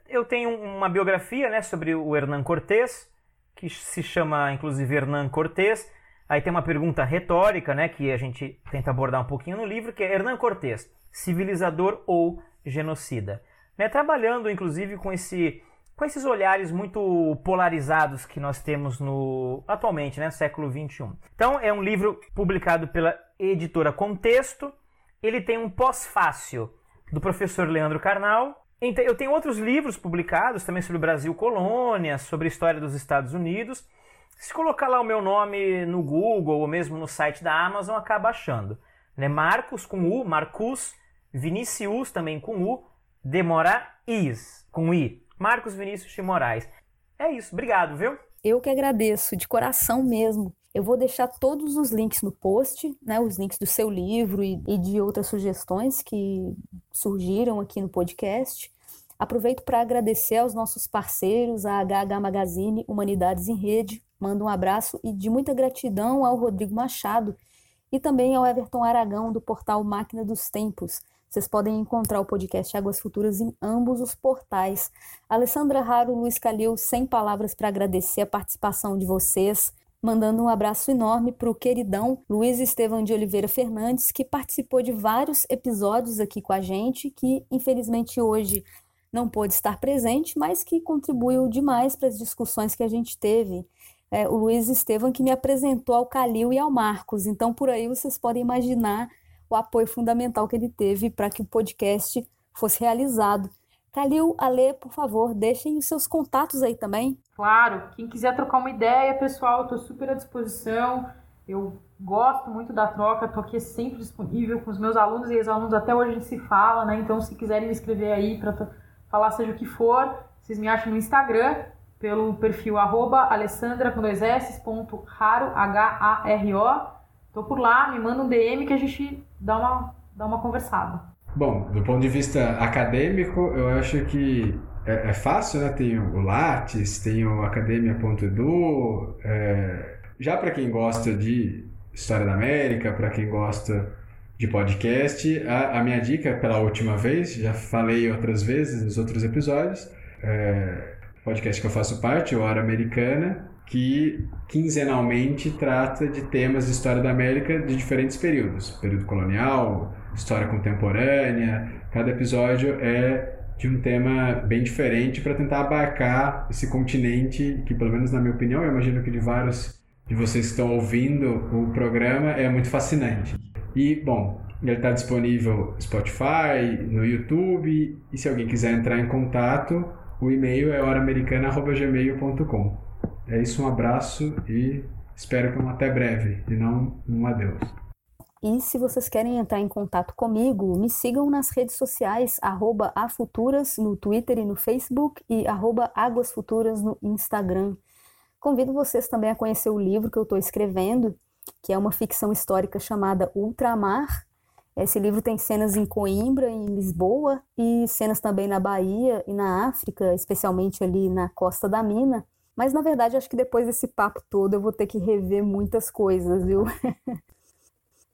eu tenho uma biografia né, sobre o Hernan Cortés, que se chama inclusive Hernan Cortés. Aí tem uma pergunta retórica, né, que a gente tenta abordar um pouquinho no livro, que é Hernan Cortés, civilizador ou genocida? Né, trabalhando inclusive com esse com esses olhares muito polarizados que nós temos no atualmente, né, século 21. Então é um livro publicado pela editora Contexto. Ele tem um pós-fácil do professor Leandro Carnal então, eu tenho outros livros publicados também sobre o Brasil colônia, sobre a história dos Estados Unidos. Se colocar lá o meu nome no Google ou mesmo no site da Amazon, acaba achando. Né? Marcos com U, Marcus, Vinicius também com U, de Moraes com I. Marcos Vinícius de Moraes. É isso, obrigado, viu? Eu que agradeço, de coração mesmo. Eu vou deixar todos os links no post, né, os links do seu livro e, e de outras sugestões que surgiram aqui no podcast. Aproveito para agradecer aos nossos parceiros, a HH Magazine Humanidades em Rede, Mando um abraço e de muita gratidão ao Rodrigo Machado e também ao Everton Aragão, do portal Máquina dos Tempos. Vocês podem encontrar o podcast Águas Futuras em ambos os portais. Alessandra Raro, Luiz Calil, sem palavras para agradecer a participação de vocês mandando um abraço enorme para o queridão Luiz Estevão de Oliveira Fernandes, que participou de vários episódios aqui com a gente, que infelizmente hoje não pôde estar presente, mas que contribuiu demais para as discussões que a gente teve. É, o Luiz Estevam que me apresentou ao Calil e ao Marcos, então por aí vocês podem imaginar o apoio fundamental que ele teve para que o podcast fosse realizado. Calil, Alê, por favor, deixem os seus contatos aí também. Claro, quem quiser trocar uma ideia, pessoal, estou super à disposição. Eu gosto muito da troca, estou aqui sempre disponível com os meus alunos e ex-alunos, até hoje a gente se fala, né? Então, se quiserem me escrever aí para falar seja o que for, vocês me acham no Instagram, pelo perfil arroba alessandra com dois S, ponto raro, H-A-R-O. Tô por lá, me manda um DM que a gente dá uma, dá uma conversada. Bom, do ponto de vista acadêmico, eu acho que é, é fácil, né? Tem o Lattes, tem o academia.edu. É... Já para quem gosta de História da América, para quem gosta de podcast, a, a, minha dica pela última vez, já falei outras vezes nos outros episódios, é, podcast que eu faço parte, o Hora Americana, que quinzenalmente trata de temas de história da América de diferentes períodos, período colonial, história contemporânea. Cada episódio é de um tema bem diferente para tentar abarcar esse continente que, pelo menos na minha opinião, eu imagino que de vários de vocês que estão ouvindo o programa é muito fascinante. E, bom, ele está disponível no Spotify, no YouTube, e se alguém quiser entrar em contato, o e-mail é horamericana.gmail.com. É isso, um abraço e espero que um até breve, e não um adeus. E se vocês querem entrar em contato comigo, me sigam nas redes sociais, afuturas no Twitter e no Facebook e arroba águasfuturas no Instagram. Convido vocês também a conhecer o livro que eu estou escrevendo, que é uma ficção histórica chamada Ultramar. Esse livro tem cenas em Coimbra, em Lisboa, e cenas também na Bahia e na África, especialmente ali na Costa da Mina. Mas na verdade, acho que depois desse papo todo eu vou ter que rever muitas coisas, viu?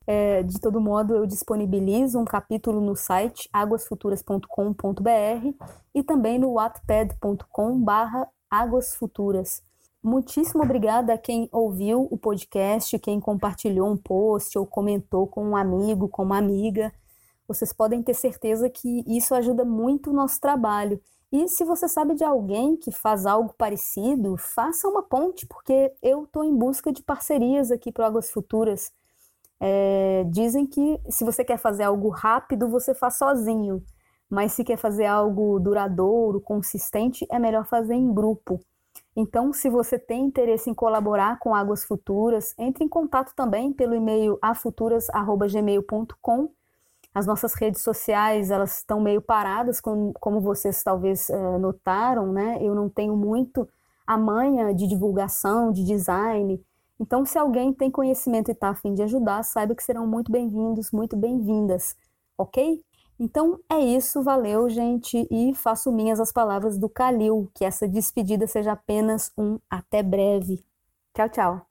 É, de todo modo, eu disponibilizo um capítulo no site águasfuturas.com.br e também no wattpad.com.br águasfuturas. Muitíssimo obrigada a quem ouviu o podcast, quem compartilhou um post ou comentou com um amigo, com uma amiga. Vocês podem ter certeza que isso ajuda muito o nosso trabalho. E se você sabe de alguém que faz algo parecido, faça uma ponte, porque eu estou em busca de parcerias aqui para Águas Futuras. É, dizem que se você quer fazer algo rápido, você faz sozinho, mas se quer fazer algo duradouro, consistente, é melhor fazer em grupo. Então, se você tem interesse em colaborar com Águas Futuras, entre em contato também pelo e-mail afuturas@gmail.com. As nossas redes sociais elas estão meio paradas, como, como vocês talvez uh, notaram, né? Eu não tenho muito a manha de divulgação, de design. Então, se alguém tem conhecimento e está afim de ajudar, saiba que serão muito bem-vindos, muito bem-vindas, ok? Então é isso, valeu, gente, e faço minhas as palavras do Calil, que essa despedida seja apenas um até breve. Tchau, tchau.